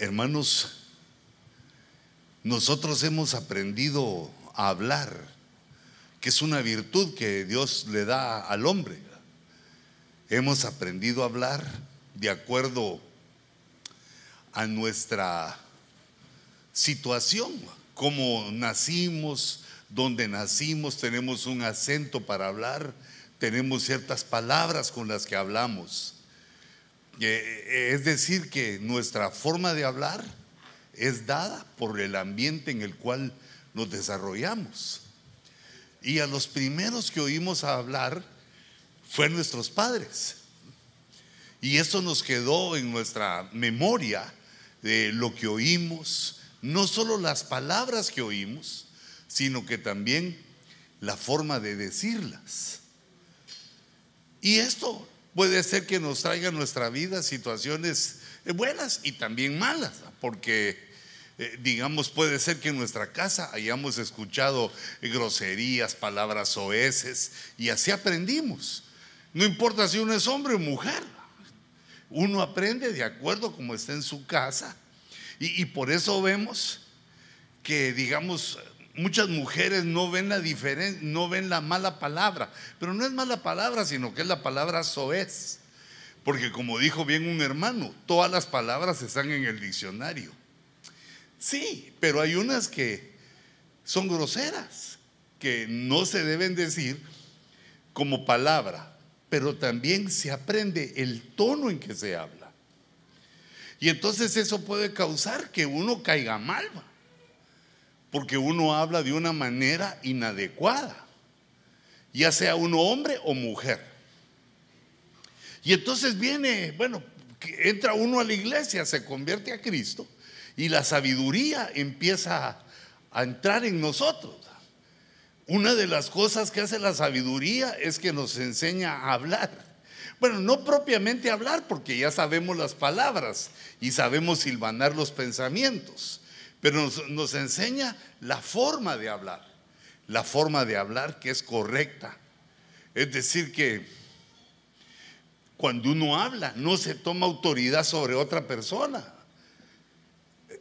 Hermanos, nosotros hemos aprendido a hablar, que es una virtud que Dios le da al hombre. Hemos aprendido a hablar de acuerdo a nuestra situación, cómo nacimos, dónde nacimos, tenemos un acento para hablar, tenemos ciertas palabras con las que hablamos. Eh, es decir, que nuestra forma de hablar es dada por el ambiente en el cual nos desarrollamos. Y a los primeros que oímos hablar fueron nuestros padres. Y eso nos quedó en nuestra memoria de lo que oímos, no solo las palabras que oímos, sino que también la forma de decirlas. Y esto puede ser que nos traiga a nuestra vida situaciones buenas y también malas, porque eh, digamos puede ser que en nuestra casa hayamos escuchado groserías, palabras oeces y así aprendimos. No importa si uno es hombre o mujer, uno aprende de acuerdo como está en su casa y por eso vemos que digamos muchas mujeres no ven la diferencia, no ven la mala palabra, pero no es mala palabra, sino que es la palabra soez. Porque como dijo bien un hermano, todas las palabras están en el diccionario. Sí, pero hay unas que son groseras, que no se deben decir como palabra, pero también se aprende el tono en que se habla. Y entonces eso puede causar que uno caiga mal porque uno habla de una manera inadecuada, ya sea uno hombre o mujer. Y entonces viene, bueno, entra uno a la iglesia, se convierte a Cristo y la sabiduría empieza a entrar en nosotros. Una de las cosas que hace la sabiduría es que nos enseña a hablar. Bueno, no propiamente hablar, porque ya sabemos las palabras y sabemos silvanar los pensamientos pero nos, enseña la forma de hablar, la forma de hablar que es correcta. Es decir, que cuando uno habla no se toma autoridad sobre otra persona,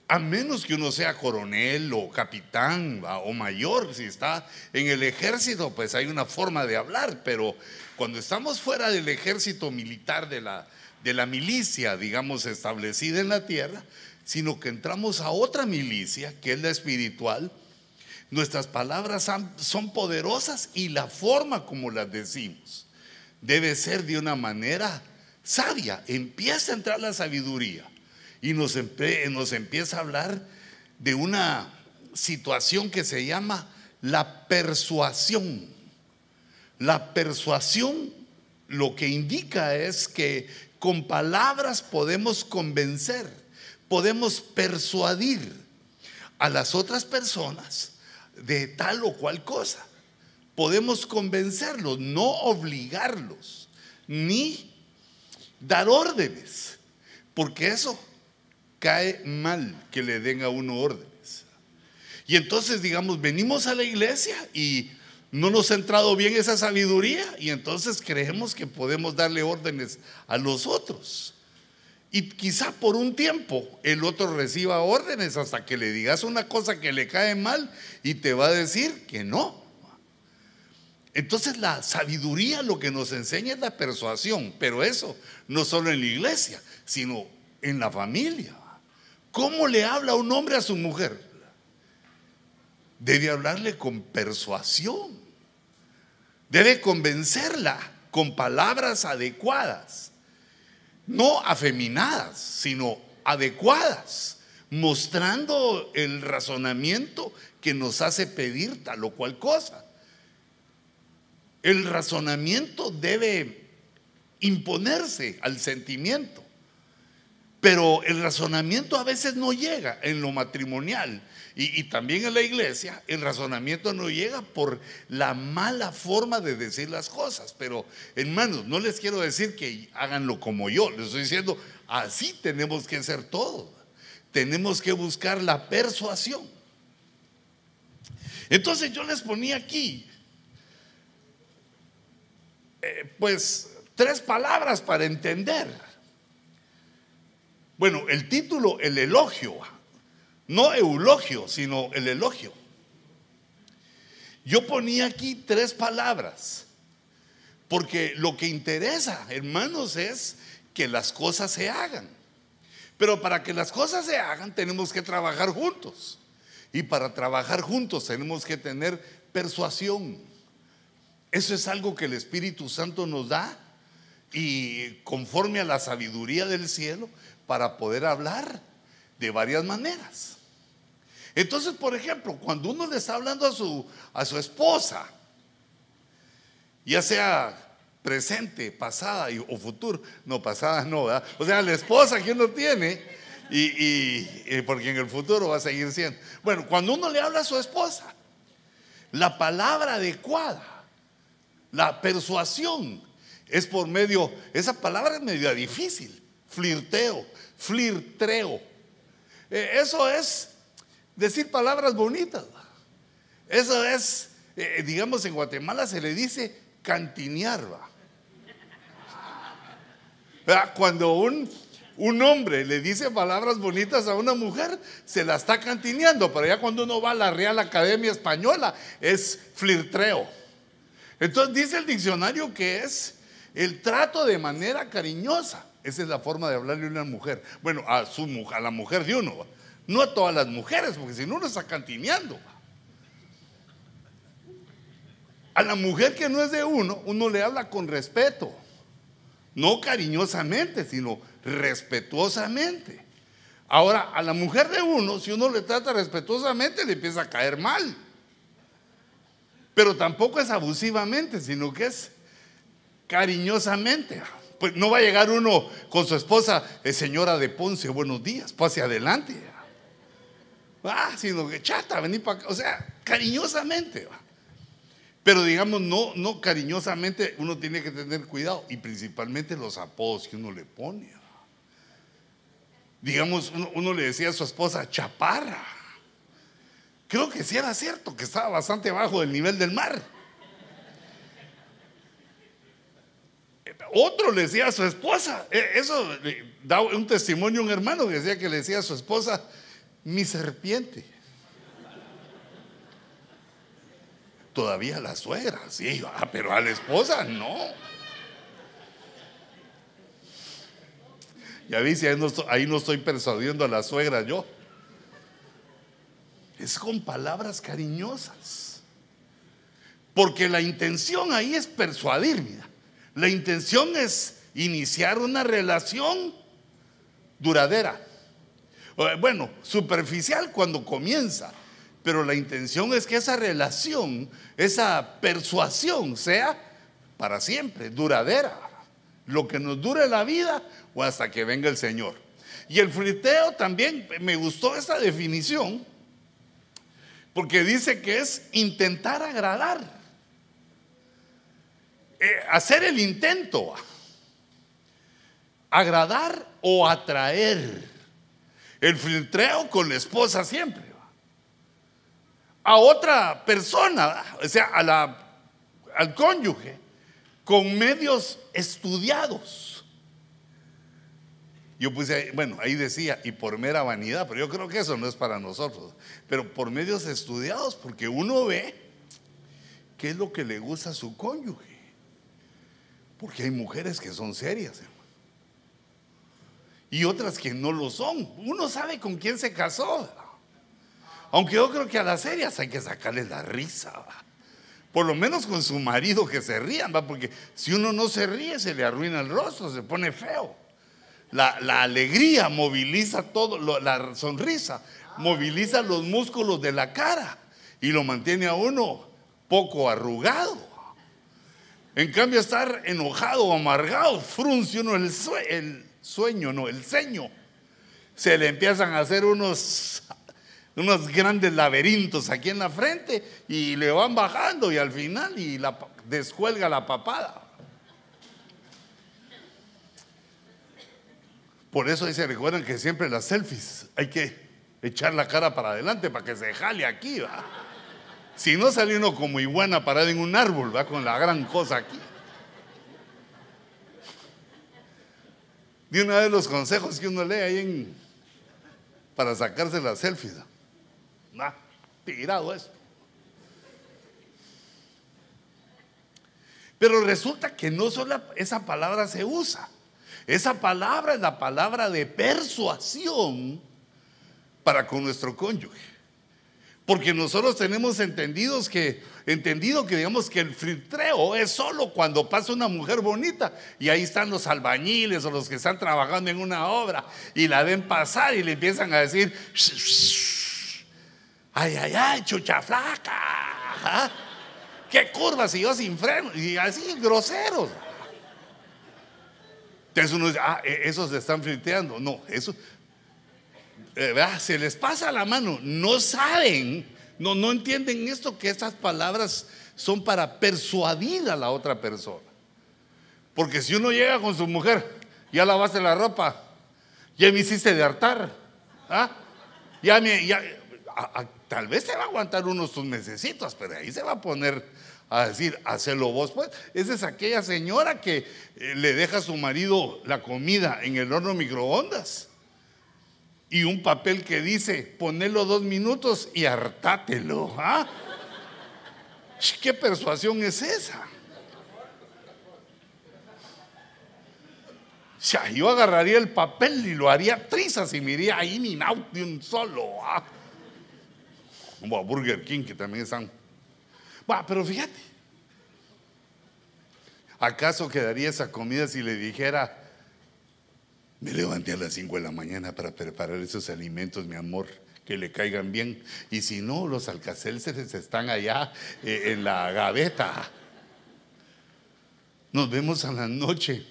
a menos que uno sea coronel o capitán o mayor, si está en el ejército, pues hay una forma de hablar, pero cuando estamos fuera del ejército militar de la, de la milicia, digamos, establecida en la tierra, sino que entramos a otra milicia, que es la espiritual. Nuestras palabras son poderosas y la forma como las decimos debe ser de una manera sabia. Empieza a entrar la sabiduría y nos, nos empieza a hablar de una situación que se llama la persuasión. La persuasión lo que indica es que con palabras podemos convencer podemos persuadir a las otras personas de tal o cual cosa. Podemos convencerlos, no obligarlos, ni dar órdenes, porque eso cae mal que le den a uno órdenes. Y entonces, digamos, venimos a la iglesia y no nos ha entrado bien esa sabiduría y entonces creemos que podemos darle órdenes a los otros. Y quizá por un tiempo el otro reciba órdenes hasta que le digas una cosa que le cae mal y te va a decir que no. Entonces la sabiduría lo que nos enseña es la persuasión, pero eso no solo en la iglesia, sino en la familia. ¿Cómo le habla un hombre a su mujer? Debe hablarle con persuasión. Debe convencerla con palabras adecuadas no afeminadas, sino adecuadas, mostrando el razonamiento que nos hace pedir tal o cual cosa. El razonamiento debe imponerse al sentimiento. Pero el razonamiento a veces no llega en lo matrimonial y, también en la iglesia. El razonamiento no llega por la mala forma de decir las cosas. Pero hermanos, no les quiero decir que háganlo como yo. Les estoy diciendo, así tenemos que hacer todo. Tenemos que buscar la persuasión. Entonces yo les ponía aquí, eh, pues, tres palabras para entender Bueno, el título, el elogio, no eulogio, sino el elogio. Yo ponía aquí tres palabras, porque lo que interesa, hermanos, es que las cosas se hagan. Pero para que las cosas se hagan tenemos que trabajar juntos. Y para trabajar juntos tenemos que tener persuasión. Eso es algo que el Espíritu Santo nos da y conforme a la sabiduría del cielo para poder hablar de varias maneras. Entonces, por ejemplo, cuando uno le está hablando a su, a su esposa, ya sea presente, pasada o futuro, no, pasada no, ¿verdad? O sea, la esposa que uno tiene, y, y, porque en el futuro va a seguir siendo. Bueno, cuando uno le habla a su esposa, la palabra adecuada, la persuasión, es por medio, esa palabra es medio difícil, flirteo, flirtreo. Eh, eso es decir palabras bonitas. Eso es, eh, digamos, en Guatemala se le dice cantinear. Cuando un, un hombre le dice palabras bonitas a una mujer, se la está cantineando, pero ya cuando uno va a la Real Academia Española es flirtreo. Entonces dice el diccionario que es el trato de manera cariñosa. Esa es la forma de hablarle a una mujer. Bueno, a, su, a la mujer de uno. No a todas las mujeres, porque si no uno está cantineando. A la mujer que no es de uno, uno le habla con respeto. No cariñosamente, sino respetuosamente. Ahora, a la mujer de uno, si uno le trata respetuosamente, le empieza a caer mal. Pero tampoco es abusivamente, sino que es cariñosamente. Pues no va a llegar uno con su esposa, eh, señora de Ponce, buenos días, pase adelante. Ah, sino que chata, vení para acá. O sea, cariñosamente. Pero digamos, no, no cariñosamente, uno tiene que tener cuidado. Y principalmente los apodos que uno le pone. Digamos, uno, uno le decía a su esposa, chaparra. Creo que sí era cierto, que estaba bastante abajo del nivel del mar. Otro le decía a su esposa, e, eso da un testimonio un hermano que decía que le decía a su esposa, mi serpiente. Todavía la suegra, sí, ah, pero a la esposa no. Ya vi si ahí no, estoy, ahí no estoy persuadiendo a la suegra yo. Es con palabras cariñosas. Porque la intención ahí es persuadir, mira. La intención es iniciar una relación duradera. Bueno, superficial cuando comienza, pero la intención es que esa relación, esa persuasión sea para siempre, duradera. Lo que nos dure la vida o hasta que venga el Señor. Y el friteo también, me gustó esa definición, porque dice que es intentar agradar. Eh, hacer el intento, agradar o atraer. El filtreo con la esposa siempre. A otra persona, o sea, a la, al cónyuge, con medios estudiados. Yo puse, bueno, ahí decía, y por mera vanidad, pero yo creo que eso no es para nosotros, pero por medios estudiados, porque uno ve qué es lo que le gusta a su cónyuge. Porque hay mujeres que son serias, Y otras que no lo son. Uno sabe con quién se casó. Aunque yo creo que a las serias hay que sacarle la risa. Por lo menos con su marido que se rían, ¿va? porque si uno no se ríe se le arruina el rostro, se pone feo. La, la alegría moviliza todo, la sonrisa moviliza los músculos de la cara y lo mantiene a uno poco arrugado. En cambio, estar enojado o amargado, frunce uno el, sueño, no, el ceño. Se le empiezan a hacer unos, unos grandes laberintos aquí en la frente y le van bajando y al final y la, descuelga la papada. Por eso ahí se recuerdan que siempre las selfies hay que echar la cara para adelante para que se jale aquí. ¿va? Si no sale uno como iguana parada en un árbol, va con la gran cosa aquí. De una de los consejos que uno lee ahí en, para sacarse las selfies. Ah, tirado eso. Pero resulta que no solo esa palabra se usa. Esa palabra es la palabra de persuasión para con nuestro cónyuge. Porque nosotros tenemos entendidos que, entendido que digamos que el filtreo es solo cuando pasa una mujer bonita y ahí están los albañiles o los que están trabajando en una obra y la ven pasar y le empiezan a decir, ay, ay, ay, chucha flaca, ¿ah? qué curvas y yo sin freno y así groseros. Entonces uno dice, ah, e-, esos se están filtreando. No, eso, eh, se les pasa la mano, no saben, no, no entienden esto, que estas palabras son para persuadir a la otra persona. Porque si uno llega con su mujer, ya lavaste la ropa, ya me hiciste de hartar, ¿ah? ya me, ya, tal vez se va a aguantar unos sus necesitos, pero ahí se va a poner a decir, hacelo vos pues. Esa es aquella señora que eh, le deja a su marido la comida en el horno microondas y un papel que dice, ponelo dos minutos y hartátelo. ¿ah? ¿Qué persuasión es esa? Ya, yo agarraría el papel y lo haría trizas y me iría ahí ni out de un solo. ¿ah? Burger King, que también están. Va, pero fíjate, ¿acaso quedaría esa comida si le dijera, me levanté a las 5 de la mañana para preparar esos alimentos, mi amor, que le caigan bien. Y si no, los alcacelces están allá eh, en la gaveta. Nos vemos a la noche.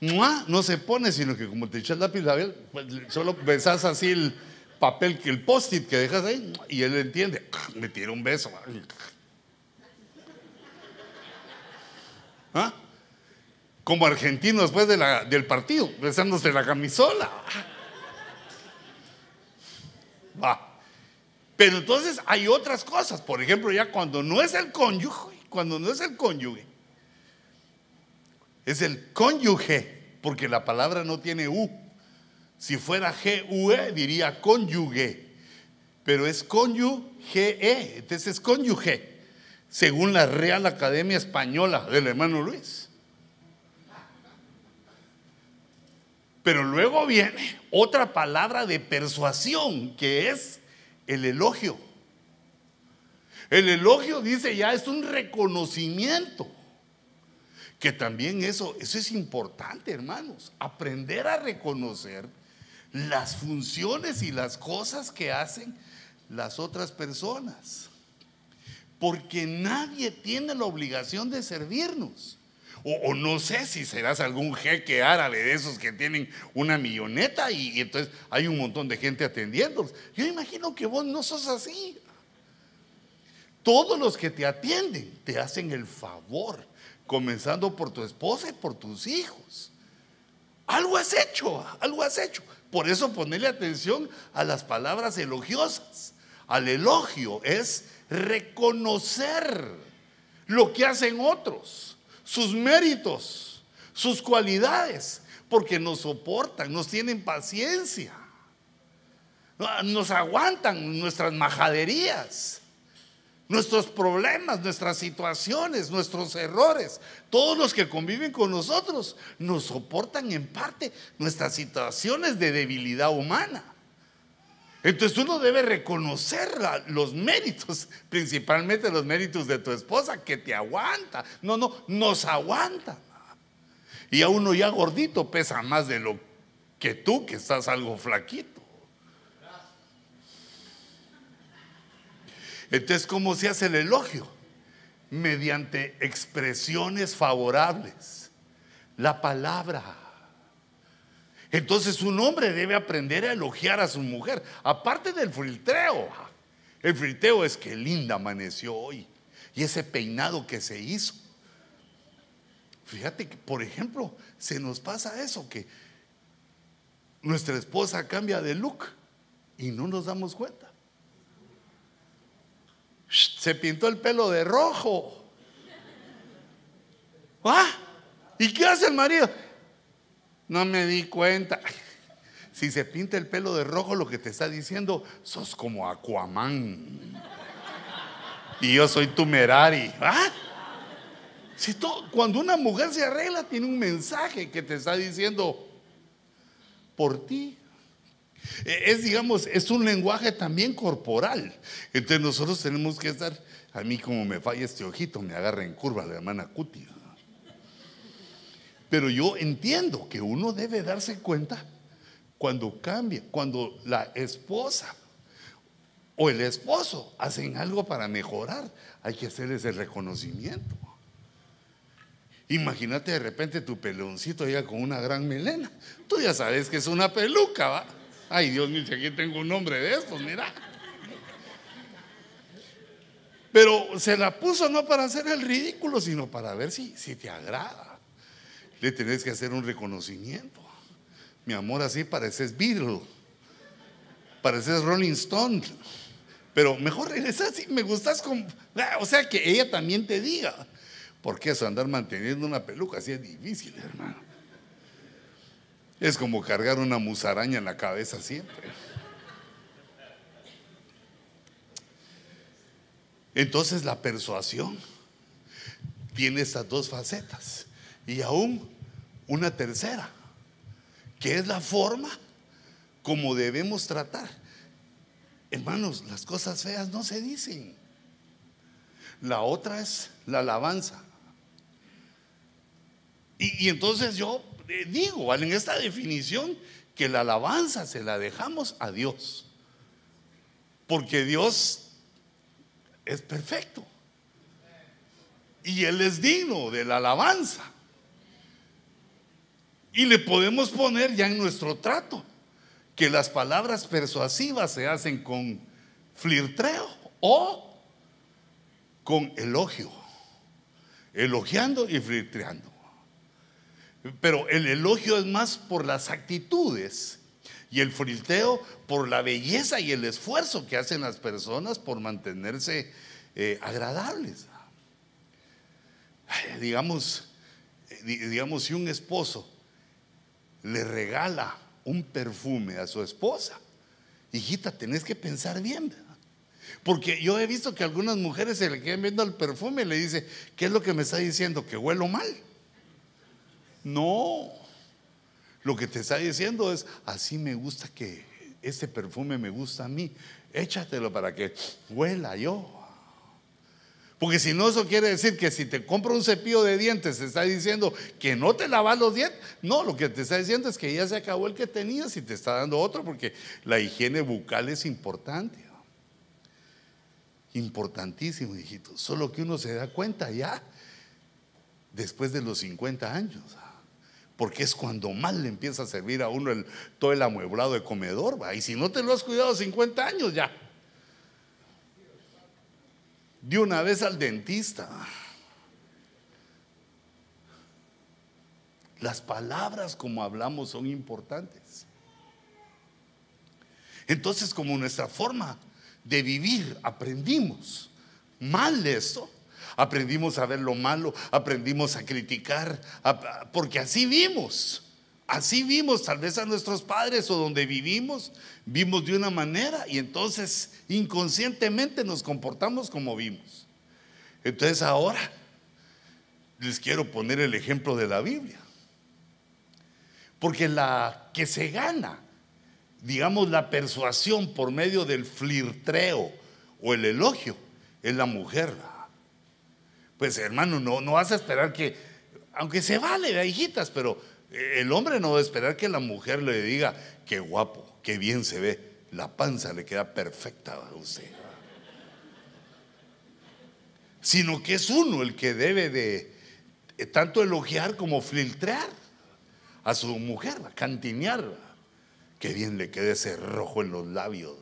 No se pone, sino que como te echas la pila, pues, solo besas así el papel, el post-it que dejas ahí, y él entiende. Me tira un beso. ¿Ah? Como argentino después del partido, besándose la camisola. Va. Pero entonces hay otras cosas, por ejemplo, ya cuando no es el cónyuge, cuando no es el cónyuge, es el cónyuge, porque la palabra no tiene U. Si fuera G-U-E, diría cónyuge, pero es cónyuge, entonces es cónyuge, según la Real Academia Española del hermano Luis. Pero luego viene otra palabra de persuasión, que es el elogio. El elogio dice ya es un reconocimiento. Que también eso, eso es importante, hermanos. Aprender a reconocer las funciones y las cosas que hacen las otras personas. Porque nadie tiene la obligación de servirnos. O, no sé si serás algún jeque árabe de esos que tienen una milloneta y, entonces hay un montón de gente atendiéndolos. Yo imagino que vos no sos así. Todos los que te atienden te hacen el favor, comenzando por tu esposa y por tus hijos. Algo has hecho, algo has hecho. Por eso ponerle atención a las palabras elogiosas. Al elogio es reconocer lo que hacen otros sus méritos, sus cualidades, porque nos soportan, nos tienen paciencia, nos aguantan nuestras majaderías, nuestros problemas, nuestras situaciones, nuestros errores. Todos los que conviven con nosotros nos soportan en parte nuestras situaciones de debilidad humana. Entonces uno debe reconocer los méritos, principalmente los méritos de tu esposa que te aguanta. No, no, nos aguanta. Y a uno ya gordito pesa más de lo que tú que estás algo flaquito. Entonces, ¿cómo se hace el elogio? Mediante expresiones favorables. La palabra entonces un hombre debe aprender a elogiar a su mujer, aparte del filtreo. El filtreo es que linda amaneció hoy y ese peinado que se hizo. Fíjate que, por ejemplo, se nos pasa eso, que nuestra esposa cambia de look y no nos damos cuenta. Se pintó el pelo de rojo. ¿Ah? ¿Y qué hace el marido? No me di cuenta. Si se pinta el pelo de rojo, lo que te está diciendo, sos como Aquaman. Y yo soy tu Merari. ¿Ah? Si cuando una mujer se arregla, tiene un mensaje que te está diciendo, por ti. E, es, digamos, es un lenguaje también corporal. Entonces nosotros tenemos que estar, a mí como me falla este ojito, me agarra en curva la hermana Cuti. Pero yo entiendo que uno debe darse cuenta cuando cambia, cuando la esposa o el esposo hacen algo para mejorar, hay que hacerles el reconocimiento. Imagínate de repente tu peloncito ya con una gran melena. Tú ya sabes que es una peluca, ¿va? Ay, Dios mío, si aquí tengo un nombre de estos, mira. Pero se la puso no para hacer el ridículo, sino para ver si, si te agrada le tenés que hacer un reconocimiento. Mi amor, así pareces Beatle, pareces Rolling Stone, pero mejor eres así, me gustas con... O sea, que ella también te diga, porque eso, andar manteniendo una peluca así es difícil, hermano. Es como cargar una musaraña en la cabeza siempre. Entonces la persuasión tiene estas dos facetas. Y aún una tercera, que es la forma como debemos tratar. Hermanos, las cosas feas no se dicen. La otra es la alabanza. Y, entonces yo eh, digo, en esta definición, que la alabanza se la dejamos a Dios. Porque Dios es perfecto. Y Él es digno de la alabanza. Y le podemos poner ya en nuestro trato que las palabras persuasivas se hacen con flirtreo o con elogio, elogiando y flirtreando. Pero el elogio es más por las actitudes y el flirteo por la belleza y el esfuerzo que hacen las personas por mantenerse eh, agradables. digamos, digamos, si un esposo le regala un perfume a su esposa, hijita, tenés que pensar bien. Porque yo he visto que algunas mujeres se le quedan viendo el perfume y le dice, ¿qué es lo que me está diciendo? ¿Que huelo mal? No, lo que te está diciendo es, así me gusta que ese perfume me gusta a mí, échatelo para que huela yo. Porque si no, eso quiere decir que si te compro un cepillo de dientes, te está diciendo que no te lavas los dientes. No, lo que te está diciendo es que ya se acabó el que tenías y te está dando otro, porque la higiene bucal es importante. Importantísimo, hijito. Solo que uno se da cuenta ya después de los 50 años. Porque es cuando más le empieza a servir a uno el, todo el amueblado de comedor. Y si no te lo has cuidado 50 años ya de una vez al dentista. Las palabras como hablamos son importantes. Entonces, como nuestra forma de vivir aprendimos mal de esto, aprendimos a ver lo malo, aprendimos a criticar, porque así vimos. Así vimos tal vez a nuestros padres o donde vivimos, vimos de una manera y entonces inconscientemente nos comportamos como vimos. Entonces ahora les quiero poner el ejemplo de la Biblia. Porque la que se gana, digamos, la persuasión por medio del flirtreo o el elogio, es la mujer. Pues hermano, no, no vas a esperar que, aunque se vale, hijitas, pero el hombre no va a esperar que la mujer le diga, qué guapo, qué bien se ve, la panza le queda perfecta a usted. Sino que es uno el que debe de eh, tanto elogiar como filtrar a su mujer, cantinear. Qué bien le queda ese rojo en los labios.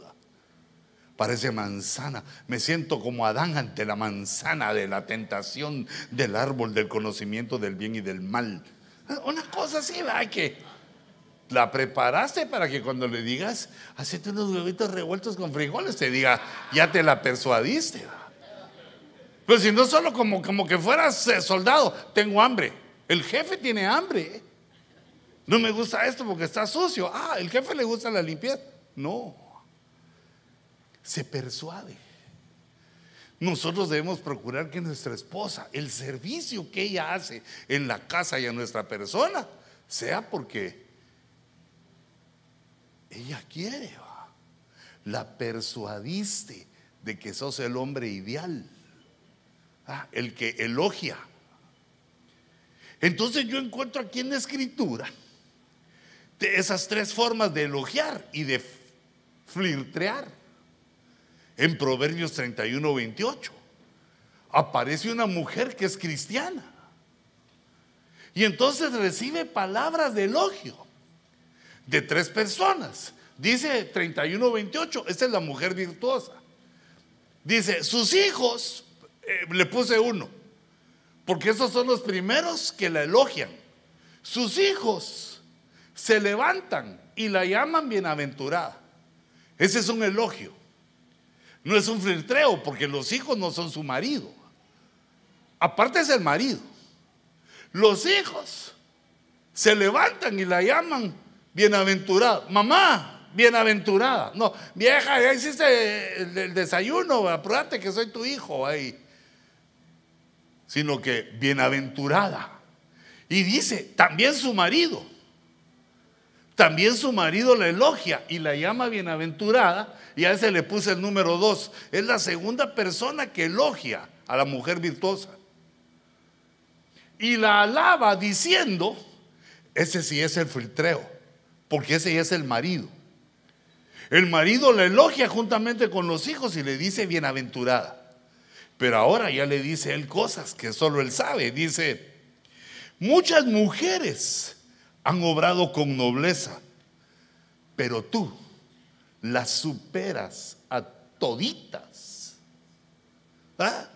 Parece manzana. Me siento como Adán ante la manzana de la tentación del árbol del conocimiento del bien y del mal. Una cosa así, va, que la preparaste para que cuando le digas, hacete unos huevitos revueltos con frijoles, te diga, ya te la persuadiste. Pero si no solo como, como que fueras eh, soldado, tengo hambre. El jefe tiene hambre. No me gusta esto porque está sucio. Ah, el jefe le gusta la limpieza. No. Se persuade. Nosotros debemos procurar que nuestra esposa, el servicio que ella hace en la casa y a nuestra persona, sea porque ella quiere. La persuadiste de que sos el hombre ideal, el que elogia. Entonces yo encuentro aquí en la escritura de esas tres formas de elogiar y de flirtear. En Proverbios 31, 28 aparece una mujer que es cristiana. Y entonces recibe palabras de elogio de tres personas. Dice 31, 28, esta es la mujer virtuosa. Dice, sus hijos, eh, le puse uno, porque esos son los primeros que la elogian. Sus hijos se levantan y la llaman bienaventurada. Ese es un elogio. No es un filtreo, porque los hijos no son su marido. Aparte es el marido. Los hijos se levantan y la llaman bienaventurada. Mamá, bienaventurada. No, vieja, ya hiciste el, desayuno, apúrate que soy tu hijo ahí. Sino que bienaventurada. Y dice, también su marido. También su marido la elogia y la llama bienaventurada. Y a ese le puse el número dos. Es la segunda persona que elogia a la mujer virtuosa. Y la alaba diciendo, ese sí es el filtreo, porque ese ya es el marido. El marido la elogia juntamente con los hijos y le dice bienaventurada. Pero ahora ya le dice él cosas que solo él sabe. Dice, muchas mujeres han obrado con nobleza, pero tú las superas a toditas. ¿Ah?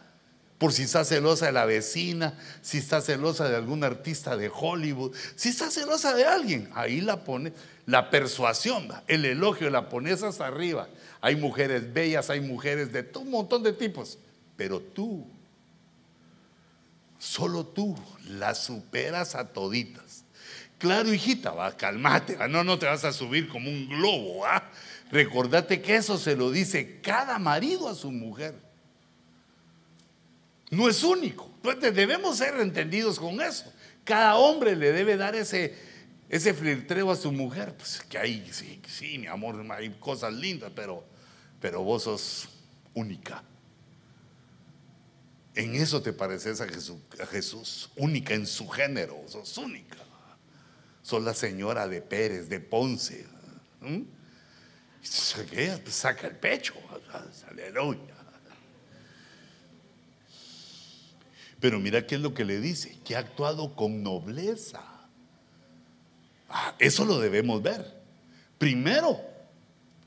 por si está celosa de la vecina, si está celosa de algún artista de Hollywood, si está celosa de alguien, ahí la pone la persuasión, el elogio la pones hasta arriba. Hay mujeres bellas, hay mujeres de un montón de tipos, pero tú, solo tú la superas a toditas. Claro, hijita, va, calmate, no, no te vas a subir como un globo, ¿ah? Recordate que eso se lo dice cada marido a su mujer no es único. Entonces debemos ser entendidos con eso. Cada hombre le debe dar ese, ese flirtreo a su mujer. Pues que hay, sí, sí, mi amor, hay cosas lindas, pero, pero vos sos única. En eso te pareces a Jesús, a Jesús, única en su género, sos única. Sos la señora de Pérez, de Ponce. ¿Mm? Saca el pecho, aleluya. Pero mira qué es lo que le dice, que ha actuado con nobleza. Ah, eso lo debemos ver. Primero,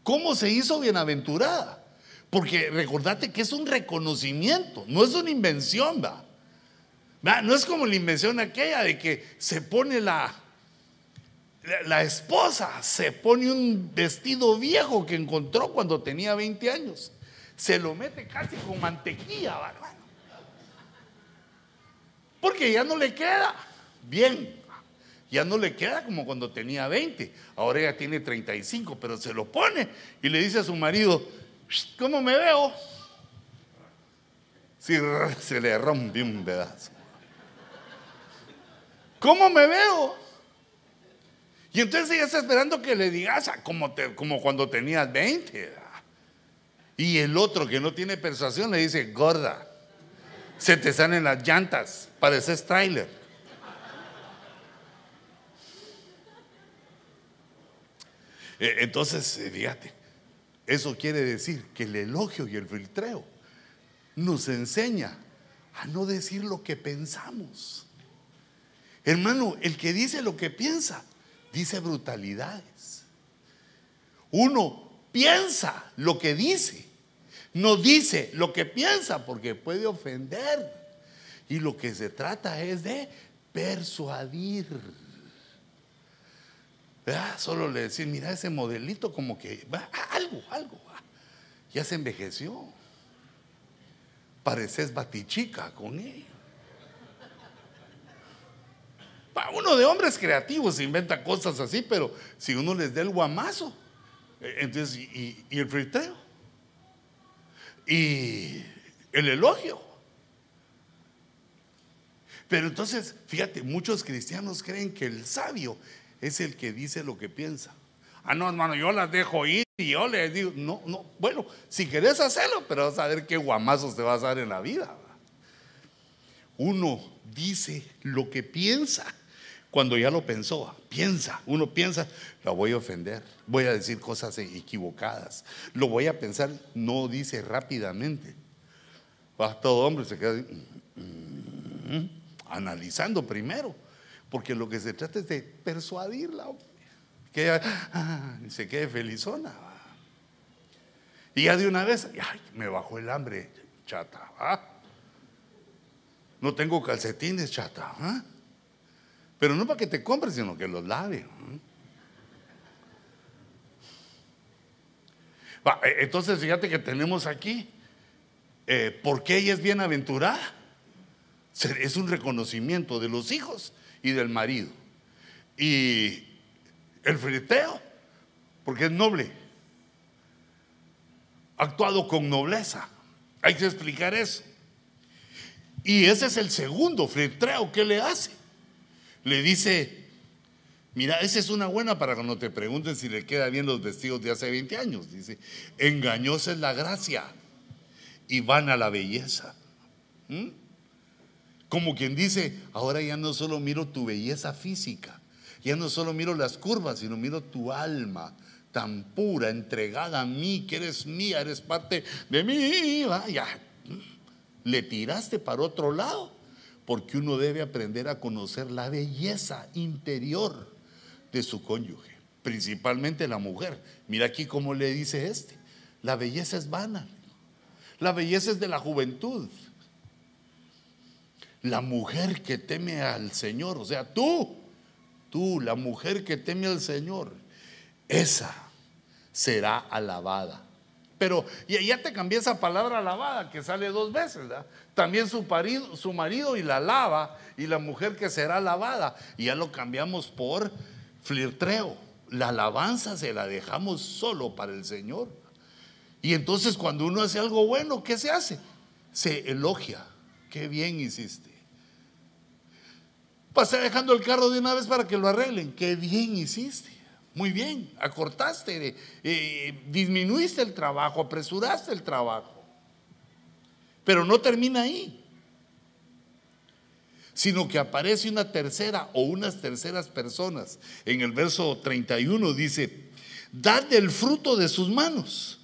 ¿cómo se hizo bienaventurada? Porque recordate que es un reconocimiento, no es una invención, ¿va? No es como la invención aquella de que se pone la, la, esposa, se pone un vestido viejo que encontró cuando tenía 20 años, se lo mete casi con mantequilla, ¿verdad? Porque ya no le queda bien. Ya no le queda como cuando tenía 20. Ahora ya tiene 35, pero se lo pone y le dice a su marido, ¿cómo me veo? Si se le rompe un pedazo. ¿Cómo me veo? Y entonces ella está esperando que le digas ah, como, como cuando tenías 20. Y el otro que no tiene persuasión le dice, gorda, se te salen las llantas, pareces trailer. Eh, entonces, eh, fíjate, eso quiere decir que el elogio y el filtreo nos enseña a no decir lo que pensamos. Hermano, el que dice lo que piensa, dice brutalidades. Uno piensa lo que dice no dice lo que piensa porque puede ofender. Y lo que se trata es de persuadir. Solo le decir, mira ese modelito como que va, algo, algo. Ya se envejeció. Pareces batichica con él. Uno de hombres creativos inventa cosas así, pero si uno les da el guamazo, eh, entonces, y, el fritreo, y el elogio. Pero entonces, fíjate, muchos cristianos creen que el sabio es el que dice lo que piensa. Ah, no, hermano, yo las dejo ir y yo les digo, no, no, bueno, si querés hacerlo, pero vas a ver qué guamazos te vas a dar en la vida. Uno dice lo que piensa cuando ya lo pensó. Piensa, uno piensa, la voy a ofender, voy a decir cosas equivocadas, lo voy a pensar, no dice rápidamente. Va, todo hombre se queda mm, mm, analizando primero, porque lo que se trata es de persuadirla, que ah, se quede felizona. Y ya de una vez, me bajó el hambre, chata. No tengo calcetines, chata. ¿ah? Pero no para que te compres, sino que los lave. E, entonces, fíjate que tenemos aquí, eh, ¿por qué ella es bienaventurada? Es un reconocimiento de los hijos y del marido. Y el friteo, porque es noble, actuado con nobleza. Hay que explicar eso. Y ese es el segundo fritreo que le hace. Le dice, mira, esa es una buena para cuando te pregunten si le queda bien los vestidos de hace 20 años. Dice, engañosa es la gracia y van a la belleza. ¿Mm? Como quien dice, ahora ya no solo miro tu belleza física, ya no solo miro las curvas, sino miro tu alma tan pura, entregada a mí, que eres mía, eres parte de mí. Ya, le tiraste para otro lado, porque uno debe aprender a conocer la belleza interior de su cónyuge, principalmente la mujer. Mira aquí cómo le dice este, la belleza es vana, la belleza es de la juventud. La mujer que teme al Señor, o sea, tú, tú, la mujer que teme al Señor, esa será alabada. Pero ya te cambié esa palabra alabada que sale dos veces, ¿verdad? También su, marido, su marido y la alaba y la mujer que será alabada. Y ya lo cambiamos por flirtreo. La alabanza se la dejamos solo para el Señor. Y entonces cuando uno hace algo bueno, ¿qué se hace? Se elogia. Qué bien hiciste. Pasé dejando el carro de una vez para que lo arreglen. Qué bien hiciste. Muy bien, acortaste, eh, disminuiste el trabajo, apresuraste el trabajo. Pero no termina ahí, sino que aparece una tercera o unas terceras personas. En el verso 31 dice, dad del fruto de sus manos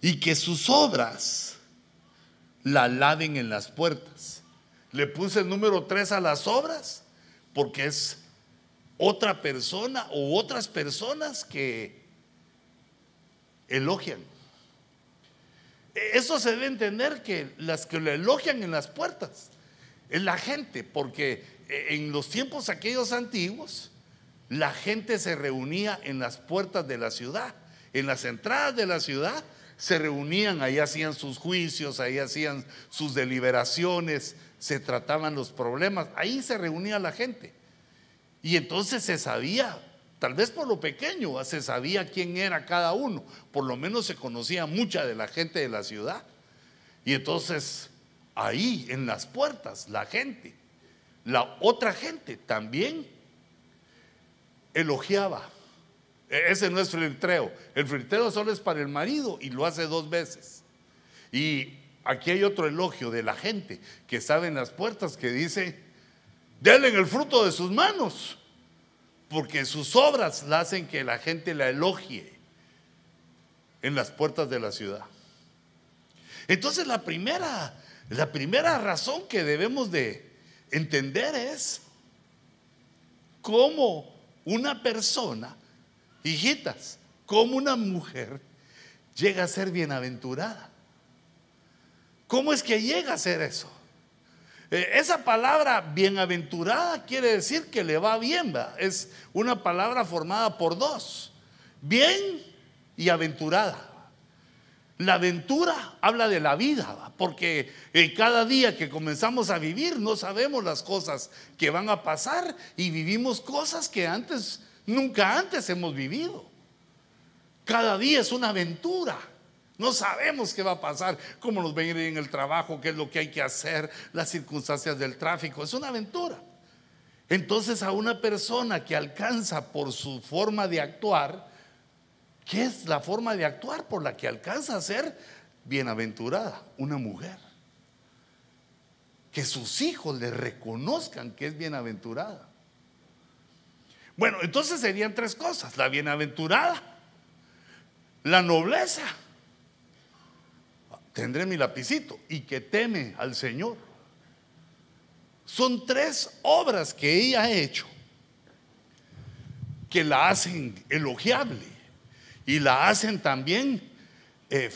y que sus obras la laven en las puertas. Le puse el número 3 a las obras porque es otra persona o otras personas que elogian. Eso se debe entender que las que lo elogian en las puertas es la gente, porque en los tiempos aquellos antiguos, la gente se reunía en las puertas de la ciudad, en las entradas de la ciudad, se reunían, ahí hacían sus juicios, ahí hacían sus deliberaciones, se trataban los problemas, ahí se reunía la gente. Y entonces se sabía, tal vez por lo pequeño, se sabía quién era cada uno. Por lo menos se conocía mucha de la gente de la ciudad. Y entonces ahí en las puertas, la gente, la otra gente también elogiaba. E-, ese no es flirteo. El flirteo solo es para el marido y lo hace dos veces. Y aquí hay otro elogio de la gente que estaba en las puertas que dice, Denle el fruto de sus manos, porque sus obras la hacen que la gente la elogie en las puertas de la ciudad. Entonces la primera, la primera razón que debemos de entender es cómo una persona, hijitas, cómo una mujer llega a ser bienaventurada. ¿Cómo es que llega a ser eso? Eh, esa palabra bienaventurada quiere decir que le va bien, es una palabra formada por dos, bien y aventurada. La aventura habla de la vida, porque eh, cada día que comenzamos a vivir no sabemos las cosas que van a pasar y vivimos cosas que antes, nunca antes hemos vivido. Cada día es una aventura. No sabemos qué va a pasar, cómo nos va a ir en el trabajo, qué es lo que hay que hacer, las circunstancias del tráfico. Es una aventura. Entonces a una persona que alcanza por su forma de actuar, ¿Qué es la forma de actuar por la que alcanza a ser bienaventurada? Una mujer. Que sus hijos le reconozcan que es bienaventurada. Bueno, entonces serían tres cosas. La bienaventurada, la nobleza, tendré mi lapicito, y que teme al Señor. Son tres obras que ella ha hecho que la hacen elogiable y la hacen también eh,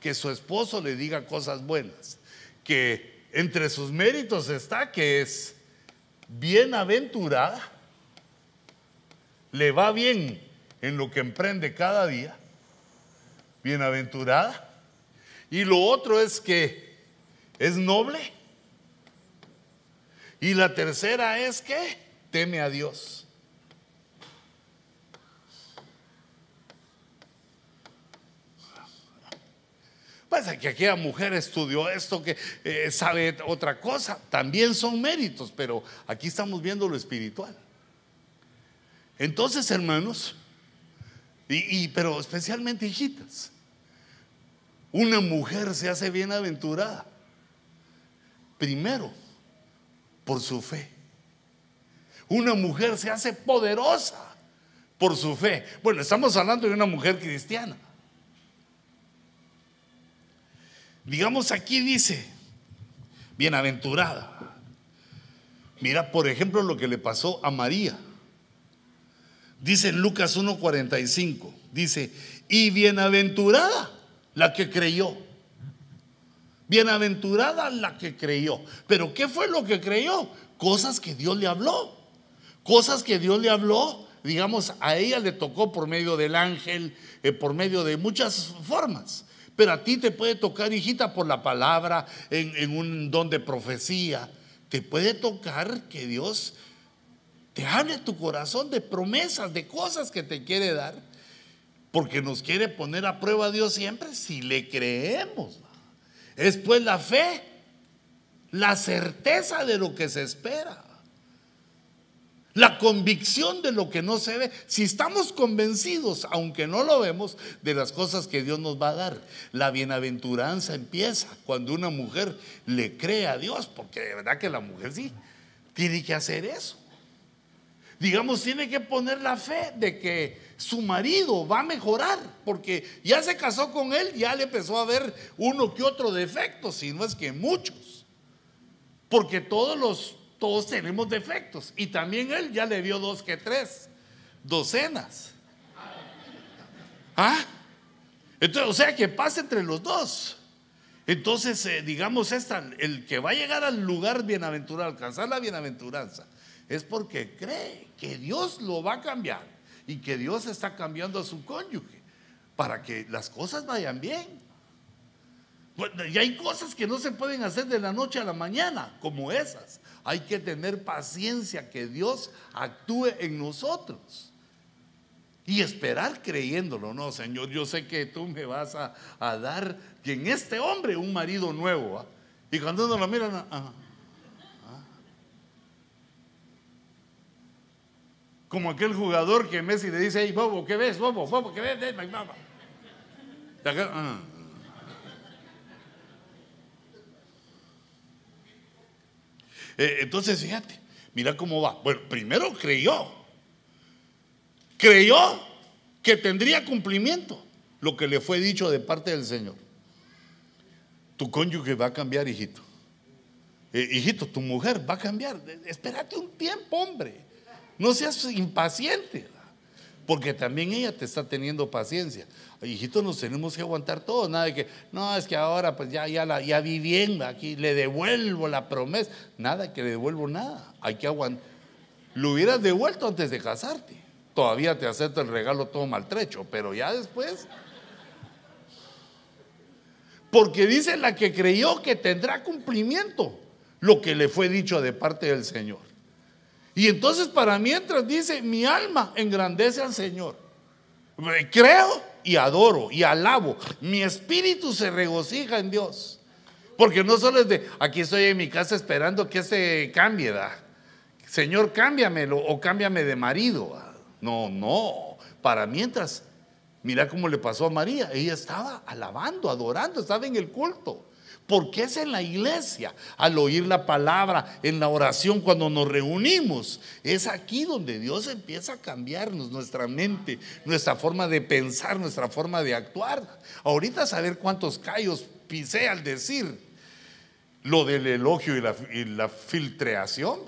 que su esposo le diga cosas buenas, que entre sus méritos está que es bienaventurada, le va bien en lo que emprende cada día, bienaventurada, y lo otro es que es noble, y la tercera es que teme a Dios. Pasa que aquella mujer estudió esto, que eh, sabe otra cosa. También son méritos, pero aquí estamos viendo lo espiritual. Entonces, hermanos, y, pero especialmente hijitas, una mujer se hace bienaventurada. Primero, por su fe. Una mujer se hace poderosa por su fe. Bueno, estamos hablando de una mujer cristiana. Digamos aquí dice, bienaventurada. Mira, por ejemplo, lo que le pasó a María. Dice en Lucas 1:45, dice, y bienaventurada la que creyó. Bienaventurada la que creyó. Pero ¿qué fue lo que creyó? Cosas que Dios le habló. Cosas que Dios le habló, digamos, a ella le tocó por medio del ángel, eh, por medio de muchas formas. Pero a ti te puede tocar, hijita, por la palabra, en, un don de profecía. Te puede tocar que Dios te hable tu corazón de promesas, de cosas que te quiere dar. Porque nos quiere poner a prueba a Dios siempre si le creemos. Es pues la fe, la certeza de lo que se espera. La convicción de lo que no se ve. Si estamos convencidos, aunque no lo vemos, de las cosas que Dios nos va a dar. La bienaventuranza empieza cuando una mujer le cree a Dios, porque de verdad que la mujer sí, tiene que hacer eso. Digamos, tiene que poner la fe de que su marido va a mejorar, porque ya se casó con él, ya le empezó a ver uno que otro defecto, si no es que muchos. Porque todos los todos tenemos defectos. Y también él ya le vio dos que tres, docenas. ¿Ah? Entonces, o sea que pasa entre los dos. Entonces, eh, digamos, esta, el que va a llegar al lugar bienaventurado, alcanzar la bienaventuranza, es porque cree que Dios lo va a cambiar y que Dios está cambiando a su cónyuge para que las cosas vayan bien. y hay cosas que no se pueden hacer de la noche a la mañana, como esas. Hay que tener paciencia que Dios actúe en nosotros. Y esperar creyéndolo, no, Señor, yo sé que tú me vas a, dar en este hombre un marido nuevo. ¿ah? Y cuando uno lo mira, ah, como aquel jugador que Messi le dice, hey, Bobo, ¿qué ves? Bobo, Bobo, ¿qué ves? Eh, entonces, fíjate, mira cómo va. Bueno, primero creyó. Creyó que tendría cumplimiento lo que le fue dicho de parte del Señor. Tu cónyuge va a cambiar, hijito. Eh, hijito, tu mujer va a cambiar. Espérate un tiempo, hombre. No seas impaciente. Porque también ella te está teniendo paciencia. Hijitos, nos tenemos que aguantar todo. Nada de que, no, es que ahora pues ya, ya, la, ya aquí le devuelvo la promesa. Nada que le devuelvo nada. Hay que aguantar. Lo hubieras devuelto antes de casarte. Todavía te acepto el regalo todo maltrecho, pero ya después. Porque dice la que creyó que tendrá cumplimiento lo que le fue dicho de parte del Señor. Y entonces para mientras dice, mi alma engrandece al Señor. Creo y adoro y alabo. Mi espíritu se regocija en Dios. Porque no solo es de, aquí estoy en mi casa esperando que se cambie, ¿da? Señor, cámbiamelo o cámbiame de marido. No, no. Para mientras, mira cómo le pasó a María. Ella estaba alabando, adorando, estaba en el culto. Porque es en la iglesia, al oír la palabra, en la oración, cuando nos reunimos. Es aquí donde Dios empieza a cambiarnos nuestra mente, nuestra forma de pensar, nuestra forma de actuar. Ahorita saber cuántos callos pisé al decir lo del elogio y la, filtreación.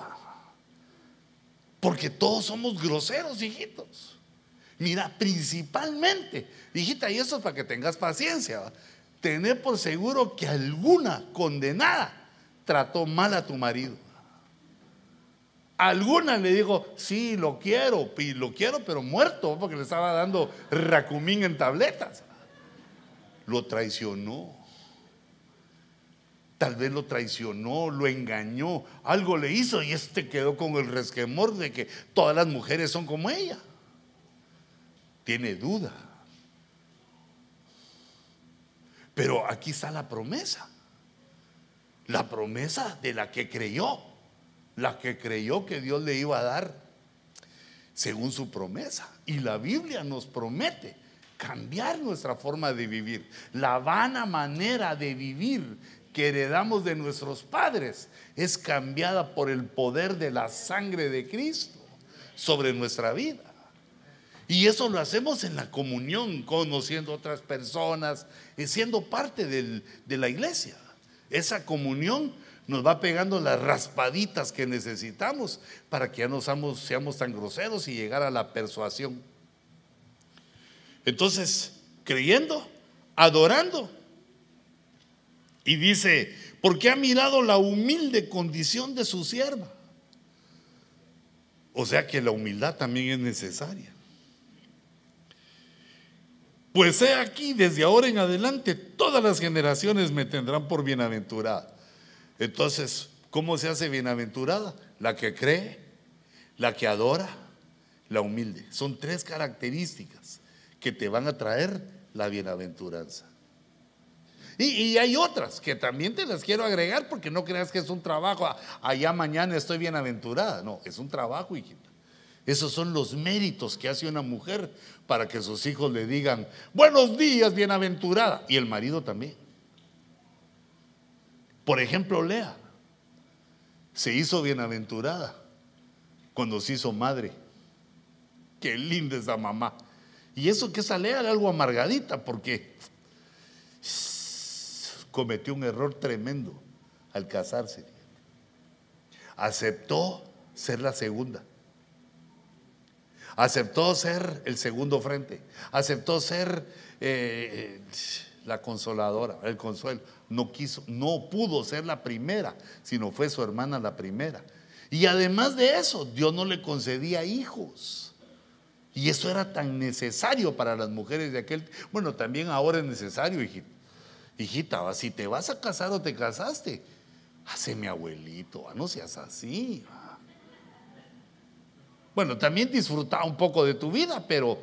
Porque todos somos groseros, hijitos. Mira, principalmente, hijita, y eso es para que tengas paciencia tener por seguro que alguna condenada trató mal a tu marido. Alguna le dijo, sí, lo quiero, lo quiero, pero muerto, porque le estaba dando racumín en tabletas. Lo traicionó. Tal vez lo traicionó, lo engañó, algo le hizo y este quedó con el resquemor de que todas las mujeres son como ella. Tiene duda. Pero aquí está la promesa. La promesa de la que creyó. La que creyó que Dios le iba a dar según su promesa. Y la Biblia nos promete cambiar nuestra forma de vivir. La vana manera de vivir que heredamos de nuestros padres es cambiada por el poder de la sangre de Cristo sobre nuestra vida. Y eso lo hacemos en la comunión, conociendo otras personas, y siendo parte de la iglesia. Esa comunión nos va pegando las raspaditas que necesitamos para que ya no seamos, seamos tan groseros y llegar a la persuasión. Entonces, creyendo, adorando. Y dice, porque ha mirado la humilde condición de su sierva. O sea que la humildad también es necesaria. Pues he aquí, desde ahora en adelante, todas las generaciones me tendrán por bienaventurada. Entonces, ¿cómo se hace bienaventurada? La que cree, la que adora, la humilde. Son tres características que te van a traer la bienaventuranza. Y, y, hay otras que también te las quiero agregar porque no creas que es un trabajo, allá mañana estoy bienaventurada. No, es un trabajo, hijita. Esos son los méritos que hace una mujer para que sus hijos le digan, buenos días, bienaventurada. Y el marido también. Por ejemplo, Lea se hizo bienaventurada cuando se hizo madre. Qué linda esa mamá. Y eso que esa Lea era algo amargadita porque cometió un error tremendo al casarse. Aceptó ser la segunda Aceptó ser el segundo frente. Aceptó ser eh, la consoladora, el consuelo. No quiso, no pudo ser la primera, sino fue su hermana la primera. Y además de eso, Dios no le concedía hijos. Y eso era tan necesario para las mujeres de aquel. Bueno, también ahora es necesario, hijita. Hijita, si te vas a casar o te casaste, hace mi abuelito, no seas así. Bueno, también disfruta un poco de tu vida, pero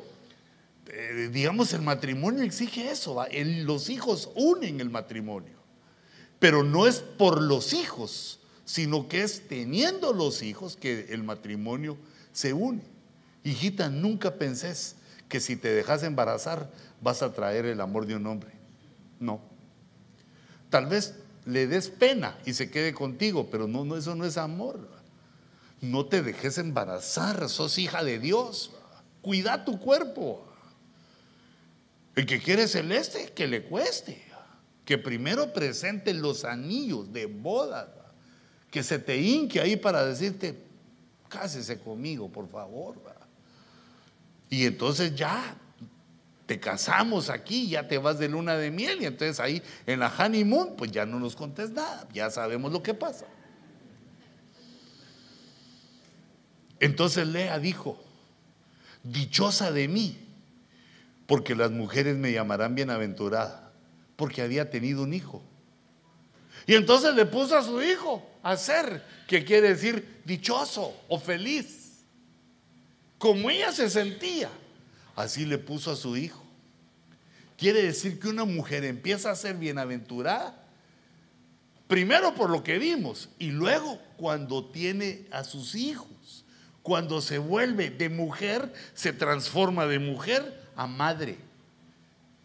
eh, digamos el matrimonio exige eso. los hijos unen el matrimonio, pero no es por los hijos, sino que es teniendo los hijos que el matrimonio se une. Hijita, nunca pensés que si te dejas embarazar vas a traer el amor de un hombre. No. Tal vez le des pena y se quede contigo, pero no, no eso no es amor no te dejes embarazar, sos hija de Dios. Cuida tu cuerpo. El que quiere celeste, que le cueste. Que primero presente los anillos de boda. Que se te hinque ahí para decirte, cásese conmigo, por favor. Y entonces ya te casamos aquí, ya te vas de luna de miel. Y entonces ahí en la honeymoon, pues ya no nos contes nada. Ya sabemos lo que pasa. Entonces Lea dijo, dichosa de mí, porque las mujeres me llamarán bienaventurada, porque había tenido un hijo. Y entonces le puso a su hijo a ser, que quiere decir dichoso o feliz. Como ella se sentía, así le puso a su hijo. Quiere decir que una mujer empieza a ser bienaventurada, primero por lo que vimos, y luego cuando tiene a sus hijos, cuando se vuelve de mujer, se transforma de mujer a madre.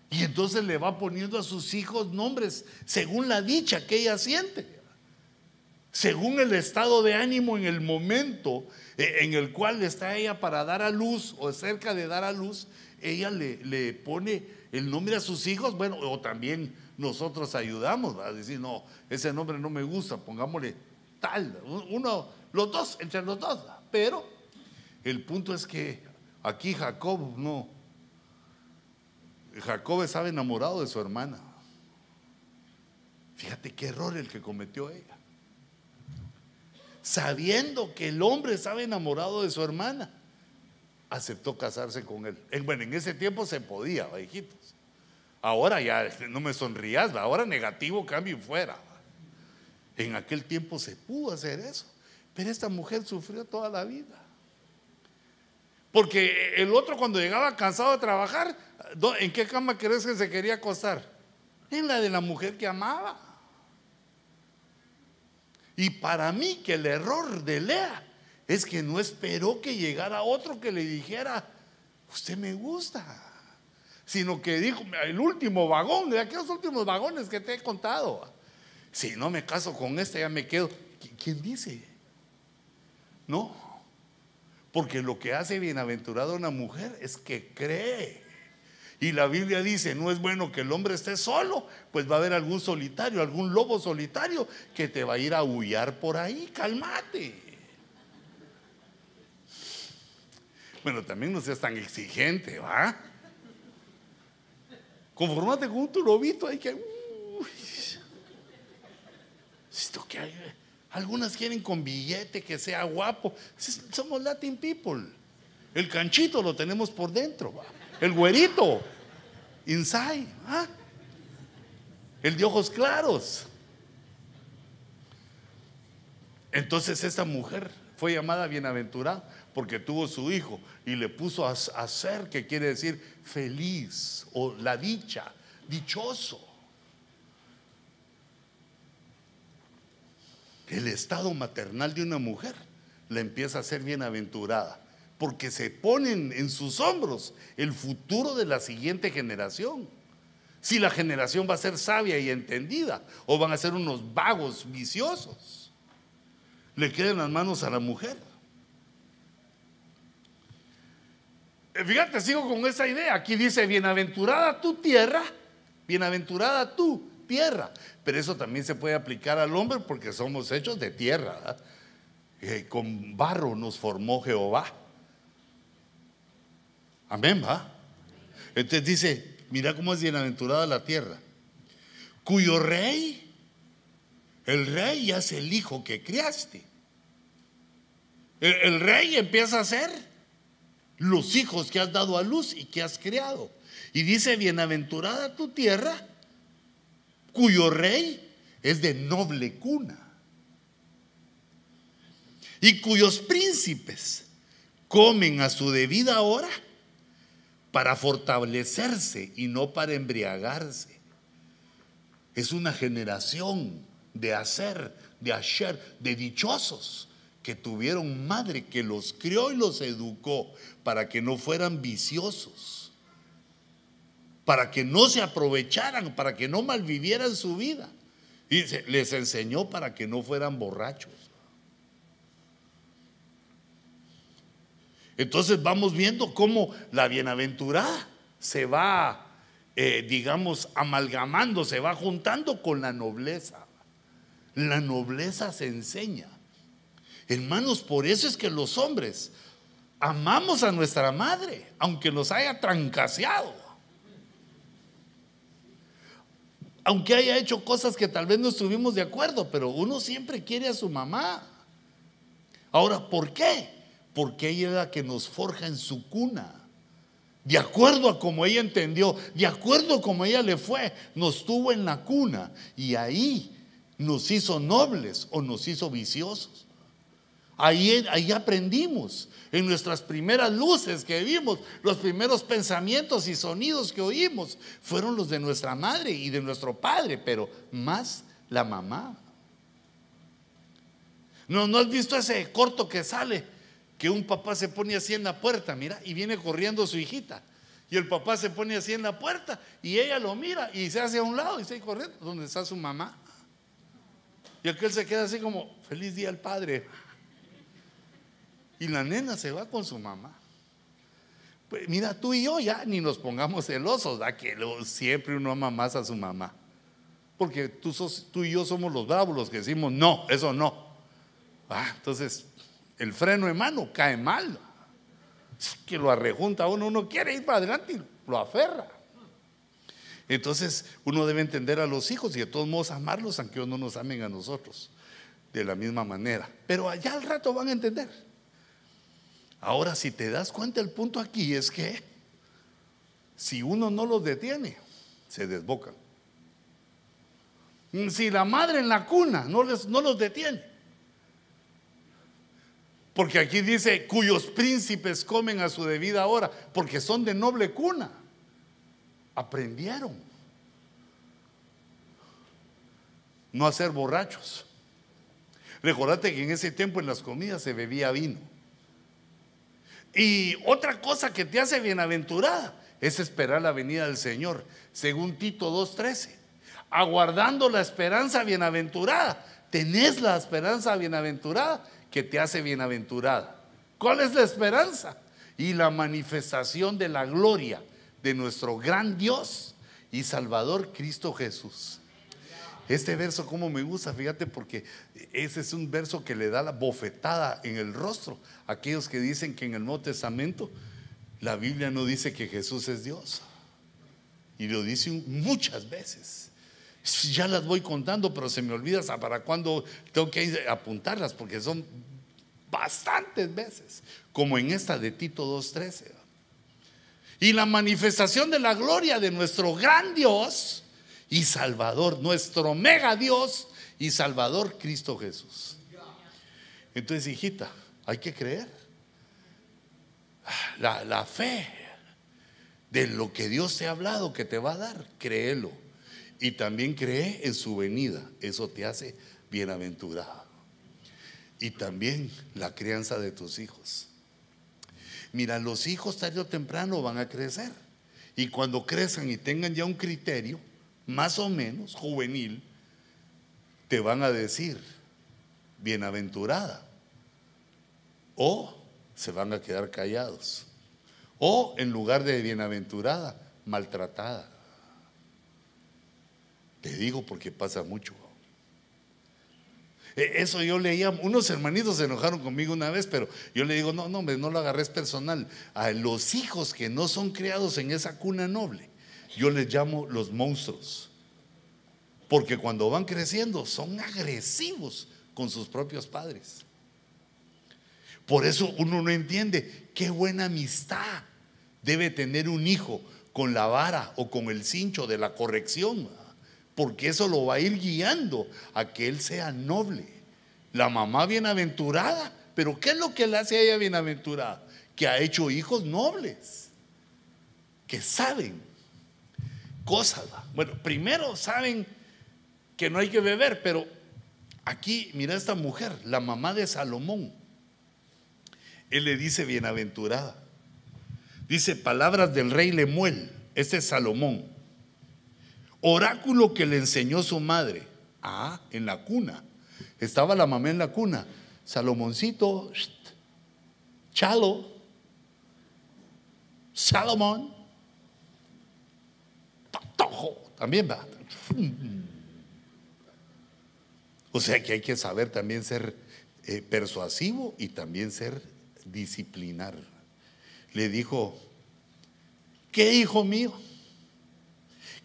Y entonces le va poniendo a sus hijos nombres según la dicha que ella siente, según el estado de ánimo en el momento eh, en el cual está ella para dar a luz o cerca de dar a luz, ella le, le pone el nombre a sus hijos, bueno, o también nosotros ayudamos a decir, no, ese nombre no me gusta, pongámosle tal, uno, los dos, entre los dos, pero el punto es que aquí Jacob no, Jacob estaba enamorado de su hermana. Fíjate qué error el que cometió ella. Sabiendo que el hombre estaba enamorado de su hermana, aceptó casarse con él. Bueno, en ese tiempo se podía, hijitos. Ahora ya no me sonrías, ahora negativo, cambio y fuera. En aquel tiempo se pudo hacer eso, pero esta mujer sufrió toda la vida. Porque el otro cuando llegaba cansado de trabajar, ¿en qué cama crees que se quería acostar? En la de la mujer que amaba. Y para mí que el error de Lea es que no esperó que llegara otro que le dijera, usted me gusta, sino que dijo, el último vagón, de aquellos últimos vagones que te he contado, si no me caso con este ya me quedo. ¿Quién dice? No, porque lo que hace bienaventurado una mujer es que cree. Y la Biblia dice, no es bueno que el hombre esté solo, pues va a haber algún solitario, algún lobo solitario que te va a ir a huyar por ahí, cálmate. Bueno, también no seas tan exigente, ¿va? Conformate con un lobito ahí que... esto que hay, algunas quieren con billete, que sea guapo. Somos Latin people. El canchito lo tenemos por dentro. El güerito, inside. ¿ah? El de ojos claros. Entonces esta mujer fue llamada bienaventurada porque tuvo su hijo y le puso a, ser, que quiere decir feliz o la dicha, dichoso. El estado maternal de una mujer le empieza a ser bienaventurada porque se ponen en sus hombros el futuro de la siguiente generación. Si la generación va a ser sabia y entendida o van a ser unos vagos viciosos, le quedan las manos a la mujer. Eh, fíjate, sigo con esa idea. Aquí dice, bienaventurada tu tierra, bienaventurada tu tierra. Pero eso también se puede aplicar al hombre porque somos hechos de tierra. Eh, con barro nos formó Jehová. Amén, va. Entonces dice, mira cómo es bienaventurada la tierra, cuyo rey, el rey es el hijo que criaste. El, el rey empieza a ser los hijos que has dado a luz y que has criado. Y dice, bienaventurada tu tierra, cuyo rey es de noble cuna y cuyos príncipes comen a su debida hora para fortalecerse y no para embriagarse. Es una generación de hacer, de hacer, de dichosos que tuvieron madre que los crió y los educó para que no fueran viciosos, para que no se aprovecharan, para que no malvivieran su vida. Y les enseñó para que no fueran borrachos. Entonces vamos viendo cómo la bienaventurada se va, eh, digamos, amalgamando, se va juntando con la nobleza. La nobleza se enseña. Hermanos, por eso es que los hombres amamos a nuestra madre, aunque nos haya trancaseado. Aunque haya hecho cosas que tal vez no estuvimos de acuerdo, pero uno siempre quiere a su mamá. Ahora, ¿por qué? porque ella es la que nos forja en su cuna. de acuerdo a como ella entendió, de acuerdo a como ella le fue, nos tuvo en la cuna y ahí nos hizo nobles o nos hizo viciosos. Ahí, aprendimos, en nuestras primeras luces que vimos, los primeros pensamientos y sonidos que oímos fueron los de nuestra madre y de nuestro padre, pero más la mamá. ¿No, ¿No has visto ese corto que sale? Que un papá se pone así en la puerta, mira, y viene corriendo su hijita. Y el papá se pone así en la puerta y ella lo mira y se hace a un lado y se corriendo, donde está su mamá. Y aquel se queda así como, feliz día al padre. Y la nena se va con su mamá. Pues mira, tú y yo ya ni nos pongamos celosos, da que siempre uno ama más a su mamá. Porque tú, sos, tú y yo somos los bravos los que decimos, no, eso no. Ah, entonces, el freno en mano cae mal. Que lo arrejunta uno, uno quiere ir para adelante y lo aferra. Entonces, uno debe entender a los hijos y de todos modos amarlos, aunque ellos no nos amen a nosotros de la misma manera. Pero allá al rato van a entender. Ahora, si te das cuenta, el punto aquí es que si uno no los detiene, se desbocan. Si la madre en la cuna no, les, no los detiene, porque aquí dice cuyos príncipes comen a su debida hora, porque son de noble cuna, aprendieron no a ser borrachos. Recordate que en ese tiempo en las comidas se bebía vino. Y otra cosa que te hace bienaventurada es esperar la venida del Señor, según Tito 2.13. Aguardando la esperanza bienaventurada. Tenés la esperanza bienaventurada que te hace bienaventurada. ¿Cuál es la esperanza? Y la manifestación de la gloria de nuestro gran Dios y Salvador Cristo Jesús. Este verso como me gusta, fíjate, porque ese es un verso que le da la bofetada en el rostro a aquellos que dicen que en el Nuevo Testamento la Biblia no dice que Jesús es Dios. Y lo dice muchas veces. Ya las voy contando, pero se me olvida hasta para cuándo tengo que apuntarlas, porque son bastantes veces, como en esta de Tito 2.13. Y la manifestación de la gloria de nuestro gran Dios y Salvador, nuestro mega Dios y Salvador Cristo Jesús. Entonces, hijita, hay que creer. La, la, fe de lo que Dios te ha hablado que te va a dar, créelo. Y también cree en su venida. Eso te hace bienaventurado. Y también la crianza de tus hijos. Mira, los hijos tarde o temprano van a crecer. Y cuando crezcan y tengan ya un criterio, más o menos juvenil, te van a decir, bienaventurada. O se van a quedar callados. O en lugar de bienaventurada, maltratada. Te digo porque pasa mucho. E, eso yo leía, unos hermanitos se enojaron conmigo una vez, pero yo le digo, no, no, no lo agarres personal. A los hijos que no son criados en esa cuna noble, yo les llamo los monstruos. Porque cuando van creciendo son agresivos con sus propios padres. Por eso uno no entiende qué buena amistad debe tener un hijo con la vara o con el cincho de la corrección. Porque eso lo va a ir guiando a que él sea noble. La mamá bienaventurada. Pero ¿qué es lo que le hace a ella bienaventurada? Que ha hecho hijos nobles. Que saben cosas. Bueno, primero saben que no hay que beber, pero aquí, mira esta mujer, la mamá de Salomón. Él le dice bienaventurada. Dice palabras del rey Lemuel, este es Salomón. Oráculo que le enseñó su madre. Ah, en la cuna. Estaba la mamá en la cuna. Salomoncito, chalo, Salomón, también va. O sea que hay que saber también ser eh, persuasivo y también ser disciplinar. Le dijo, ¿qué hijo mío?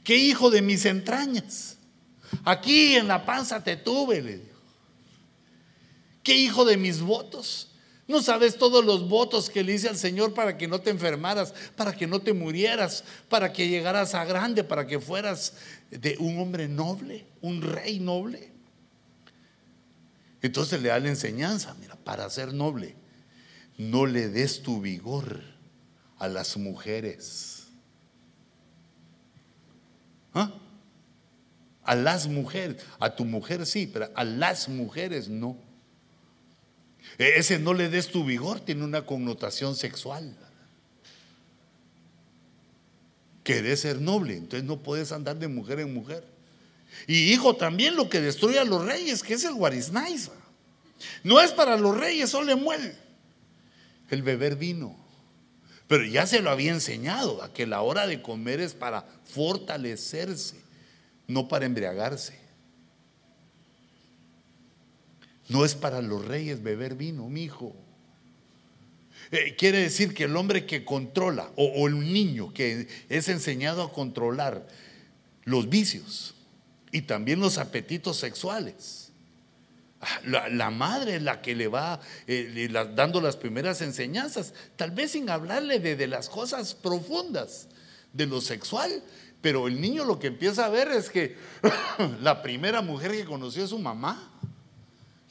¿Qué hijo de mis entrañas? Aquí en la panza te tuve, le dijo. ¿Qué hijo de mis votos? No sabes todos los votos que le hice al Señor para que no te enfermaras, para que no te murieras, para que llegaras a grande, para que fueras de un hombre noble, un rey noble. Entonces le da la enseñanza, mira, para ser noble, no le des tu vigor a las mujeres. ¿Ah? A las mujeres, a tu mujer sí, pero a las mujeres no. E, ese no le des tu vigor tiene una connotación sexual. Querés ser noble, entonces no puedes andar de mujer en mujer. Y hijo, también lo que destruye a los reyes, que es el guariznaiza. No es para los reyes, solo muere el beber vino. Pero ya se lo había enseñado, a que la hora de comer es para fortalecerse, no para embriagarse. No es para los reyes beber vino, mi hijo. Eh, quiere decir que el hombre que controla, o, el niño que es enseñado a controlar los vicios y también los apetitos sexuales, la, madre es la que le va eh, dando las primeras enseñanzas, tal vez sin hablarle de, las cosas profundas, de lo sexual, pero el niño lo que empieza a ver es que la primera mujer que conoció es su mamá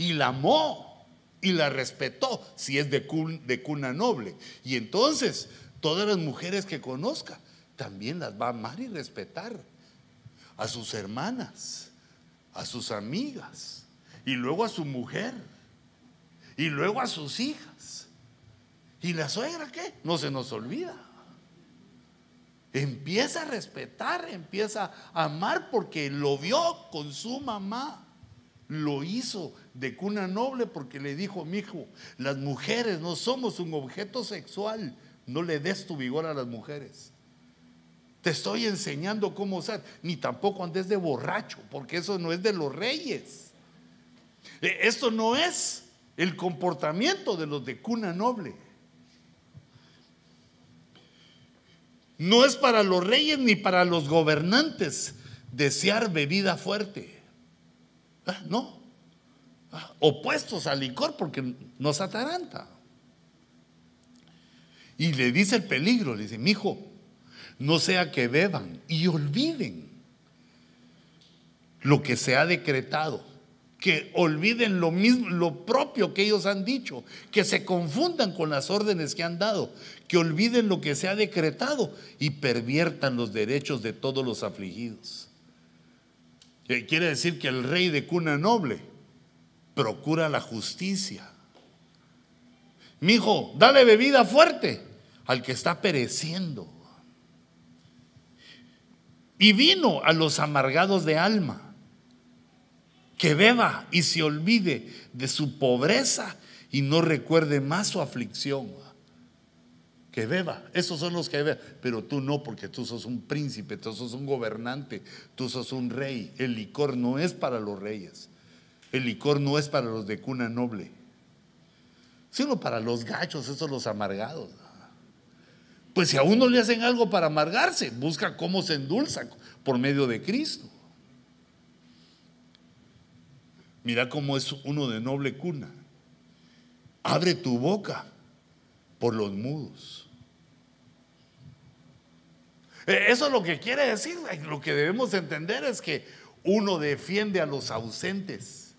y la amó y la respetó, si es de, cuna noble. Y entonces todas las mujeres que conozca también las va a amar y respetar, a sus hermanas, a sus amigas y luego a su mujer, y luego a sus hijas. ¿Y la suegra qué? No se nos olvida. Empieza a respetar, empieza a amar porque lo vio con su mamá. Lo hizo de cuna noble porque le dijo, mi hijo, las mujeres no somos un objeto sexual. No le des tu vigor a las mujeres. Te estoy enseñando cómo ser. Ni tampoco andes de borracho, porque eso no es de los reyes. Eh, esto no es el comportamiento de los de cuna noble. No es para los reyes ni para los gobernantes desear bebida fuerte. Ah, no. Ah, opuestos al licor porque nos ataranta. Y le dice el peligro, le dice, mi hijo, no sea que beban y olviden lo que se ha decretado que olviden lo mismo, lo propio que ellos han dicho, que se confundan con las órdenes que han dado, que olviden lo que se ha decretado y perviertan los derechos de todos los afligidos. Quiere decir que el rey de cuna noble procura la justicia. Mi hijo, dale bebida fuerte al que está pereciendo. Y vino a los amargados de alma que beba y se olvide de su pobreza y no recuerde más su aflicción. Que beba, esos son los que beben, pero tú no, porque tú sos un príncipe, tú sos un gobernante, tú sos un rey. El licor no es para los reyes, el licor no es para los de cuna noble, sino para los gachos, esos los amargados. Pues si a uno le hacen algo para amargarse, busca cómo se endulza por medio de Cristo. Mira cómo es uno de noble cuna. Abre tu boca por los mudos. E, eso es lo que quiere decir. Lo que debemos entender es que uno defiende a los ausentes,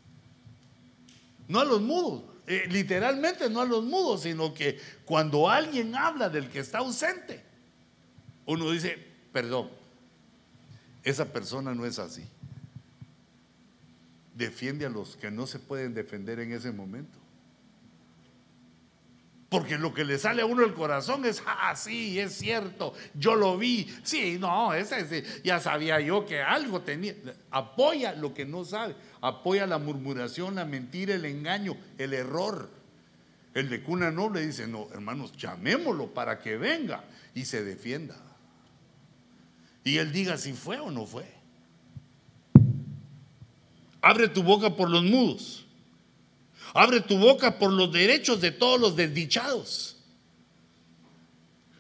no a los mudos. Eh, literalmente no a los mudos, sino que cuando alguien habla del que está ausente, uno dice, perdón, esa persona no es así defiende a los que no se pueden defender en ese momento. Porque lo que le sale a uno el corazón es, ah, sí, es cierto, yo lo vi. Sí, no, ese, ya sabía yo que algo tenía. Apoya lo que no sabe, apoya la murmuración, la mentira, el engaño, el error. El de cuna noble dice, no, hermanos, llamémoslo para que venga y se defienda. Y él diga si fue o no fue. Abre tu boca por los mudos. Abre tu boca por los derechos de todos los desdichados.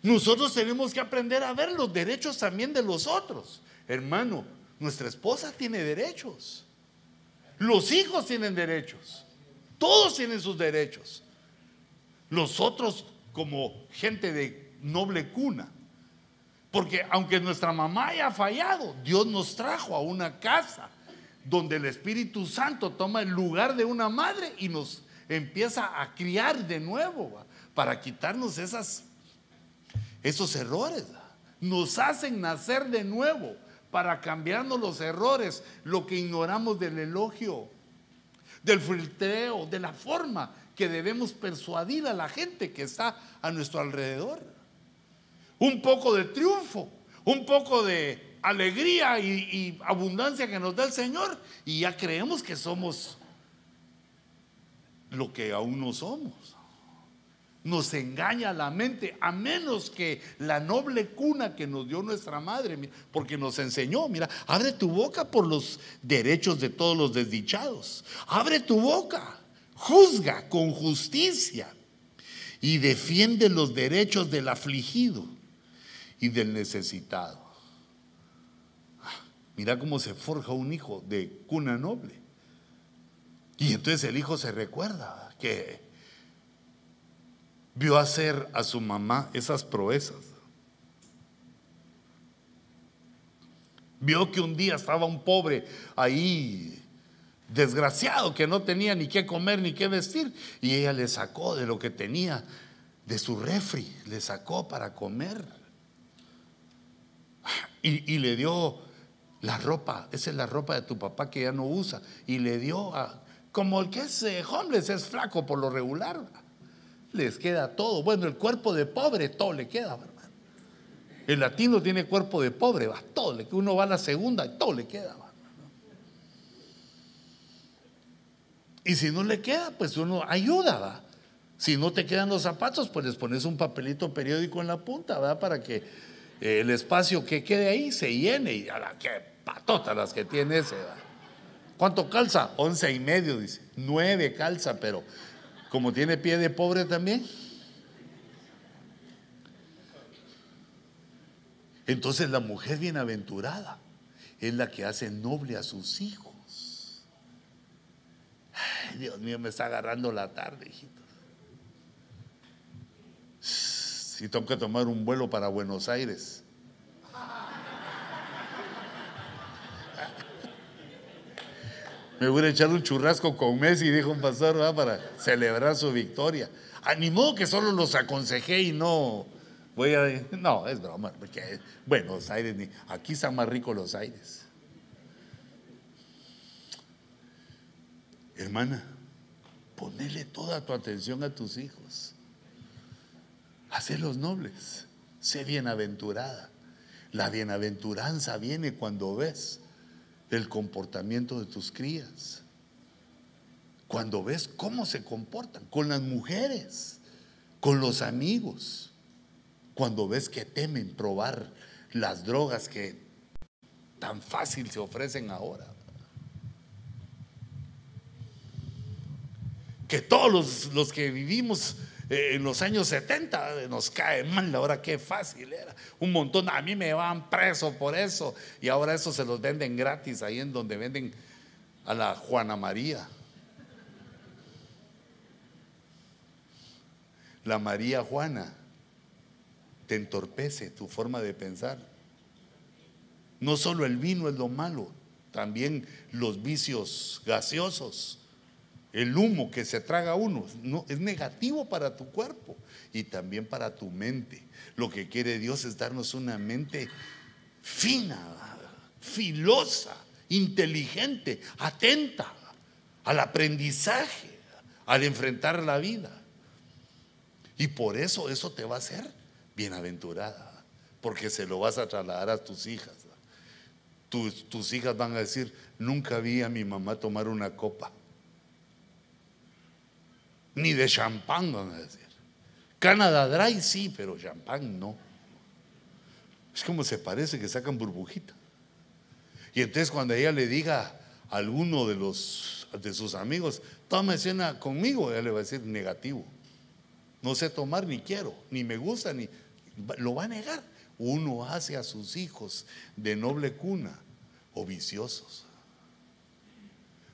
Nosotros tenemos que aprender a ver los derechos también de los otros. Hermano, nuestra esposa tiene derechos. Los hijos tienen derechos. Todos tienen sus derechos. nosotros como gente de noble cuna. Porque aunque nuestra mamá haya fallado, Dios nos trajo a una casa donde el Espíritu Santo toma el lugar de una madre y nos empieza a criar de nuevo para quitarnos esas, esos errores. Nos hacen nacer de nuevo para cambiarnos los errores, lo que ignoramos del elogio, del filtreo, de la forma que debemos persuadir a la gente que está a nuestro alrededor. Un poco de triunfo, un poco de alegría y, abundancia que nos da el Señor y ya creemos que somos lo que aún no somos. Nos engaña la mente, a menos que la noble cuna que nos dio nuestra madre, porque nos enseñó, mira, abre tu boca por los derechos de todos los desdichados. Abre tu boca, juzga con justicia y defiende los derechos del afligido y del necesitado. Mira cómo se forja un hijo de cuna noble. Y entonces el hijo se recuerda que vio hacer a su mamá esas proezas. Vio que un día estaba un pobre ahí, desgraciado, que no tenía ni qué comer ni qué vestir. Y ella le sacó de lo que tenía, de su refri, le sacó para comer. Y, y le dio la ropa, esa es la ropa de tu papá que ya no usa. Y le dio a, como el que es eh, homeless, es flaco por lo regular. Les queda todo. Bueno, el cuerpo de pobre, todo le queda, hermano. El latino tiene cuerpo de pobre, va, todo le Uno va a la segunda y todo le queda, Y si no le queda, pues uno ayuda, va. Si no te quedan los zapatos, pues les pones un papelito periódico en la punta, ¿verdad? Para que el espacio que quede ahí se llene y a la que patotas las que tiene ese. ¿Cuánto calza? Once y medio, dice. Nueve calza, pero como tiene pie de pobre también. Entonces la mujer bienaventurada es la que hace noble a sus hijos. Dios mío, me está agarrando la tarde, hijitos. Si tengo que tomar un vuelo para Buenos Aires, me voy a echar un churrasco con Messi, dijo un pastor, para celebrar su victoria. Animó que solo los aconsejé y no voy a... No, es broma, porque Buenos Aires, aquí están más ricos los aires. Hermana, ponele toda tu atención a tus hijos. los nobles, sé bienaventurada. La bienaventuranza viene cuando ves el comportamiento de tus crías. Cuando ves cómo se comportan con las mujeres, con los amigos, cuando ves que temen probar las drogas que tan fácil se ofrecen ahora. Que todos los, los que vivimos en los años 70 nos cae mal, ahora qué fácil era. Un montón, a mí me van preso por eso y ahora eso se los venden gratis ahí en donde venden a la Juana María. La María Juana te entorpece tu forma de pensar. No solo el vino es lo malo, también los vicios gaseosos el humo que se traga uno no, es negativo para tu cuerpo y también para tu mente. Lo que quiere Dios es darnos una mente fina, filosa, inteligente, atenta al aprendizaje, al enfrentar la vida. Y por eso eso te va a hacer bienaventurada, porque se lo vas a trasladar a tus hijas. Tus hijas van a decir, nunca vi a mi mamá tomar una copa ni de champán, van a decir. Canadá Dry sí, pero champán no. Es como se parece que sacan burbujita. Y entonces cuando ella le diga a alguno de, los, de sus amigos, toma cena conmigo, ella le va a decir negativo. No sé tomar ni quiero, ni me gusta, ni lo va a negar. Uno hace a sus hijos de noble cuna o viciosos.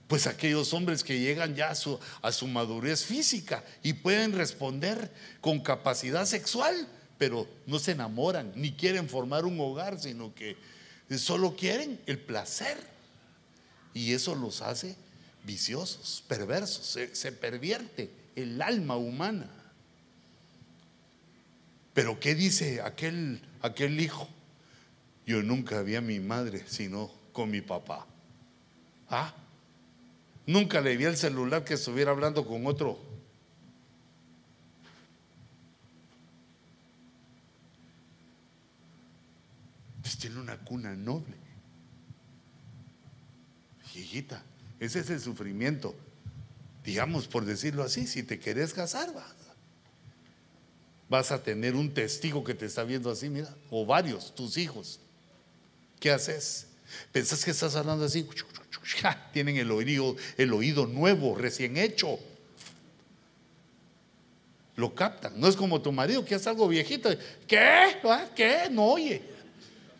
Pues aquellos hombres que llegan ya a su, madurez física y pueden responder con capacidad sexual, pero no se enamoran ni quieren formar un hogar, sino que solo quieren el placer. Y eso los hace viciosos, perversos, se, se pervierte el alma humana. Pero ¿qué dice aquel, aquel hijo? Yo nunca vi a mi madre sino con mi papá. ¿Ah? Nunca le vi el celular que estuviera hablando con otro. Pues tiene una cuna noble. Hijita, ese es el sufrimiento. Digamos, por decirlo así, si te querés casar, vas, vas a tener un testigo que te está viendo así, mira, o varios, tus hijos. ¿Qué haces? ¿Pensás que estás hablando así? Tienen el oído, el oído nuevo, recién hecho. Lo captan. No es como tu marido que es algo viejito. ¿Qué? ¿Ah? ¿Qué? No oye.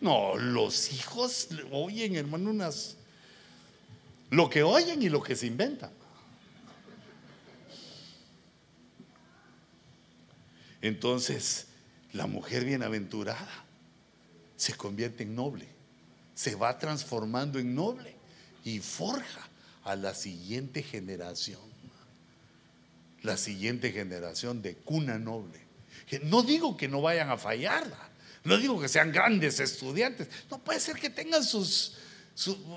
No, los hijos oyen, hermano, unas lo que oyen y lo que se inventan. Entonces, la mujer bienaventurada se convierte en noble, se va transformando en noble y forja a la siguiente generación, la siguiente generación de cuna noble. No digo que no vayan a fallarla, no digo que sean grandes estudiantes, no puede ser que tengan sus,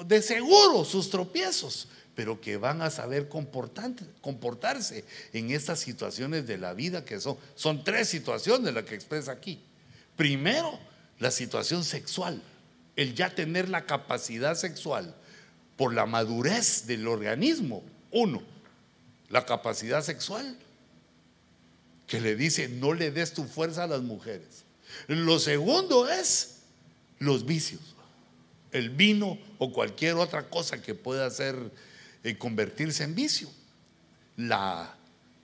de seguro sus tropiezos, pero que van a saber comportarse en estas situaciones de la vida que son. Son tres situaciones las que expresa aquí. Primero, la situación sexual, el ya tener la capacidad sexual por la madurez del organismo. Uno, la capacidad sexual que le dice no le des tu fuerza a las mujeres. Lo segundo es los vicios el vino o cualquier otra cosa que pueda hacer eh, convertirse en vicio. La